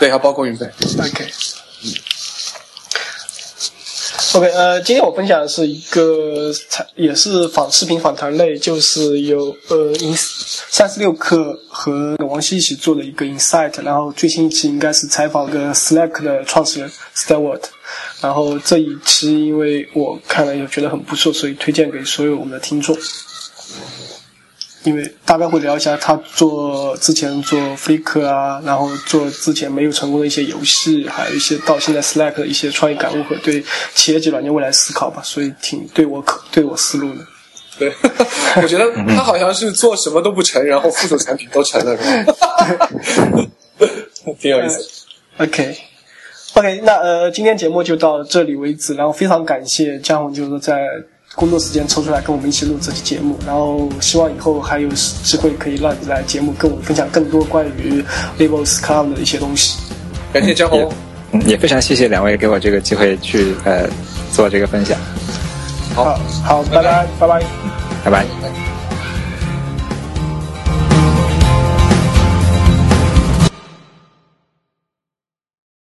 对，它包括运费。OK，嗯，OK，呃，今天我分享的是一个也是访视频访谈类，就是有呃 In 三十六氪和王希一起做的一个 Insight，然后最新一期应该是采访个 Slack 的创始人 Stewart，然后这一期因为我看了也觉得很不错，所以推荐给所有我们的听众。因为大概会聊一下他做之前做 Flickr 啊，然后做之前没有成功的一些游戏，还有一些到现在 Slack 的一些创业感悟和对企业级软件未来思考吧，所以挺对我可对我思路的。对，我觉得他好像是做什么都不成，然后附属产品都成了，是吧？(laughs) 挺有意思。OK，OK，那呃，今天节目就到这里为止，然后非常感谢江宏，就是在。工作时间抽出来跟我们一起录这期节目，然后希望以后还有机会可以让你来节目跟我们分享更多关于 Labels Club 的一些东西。感谢江红，也非常谢谢两位给我这个机会去呃做这个分享。好，好，拜拜，拜拜，拜拜。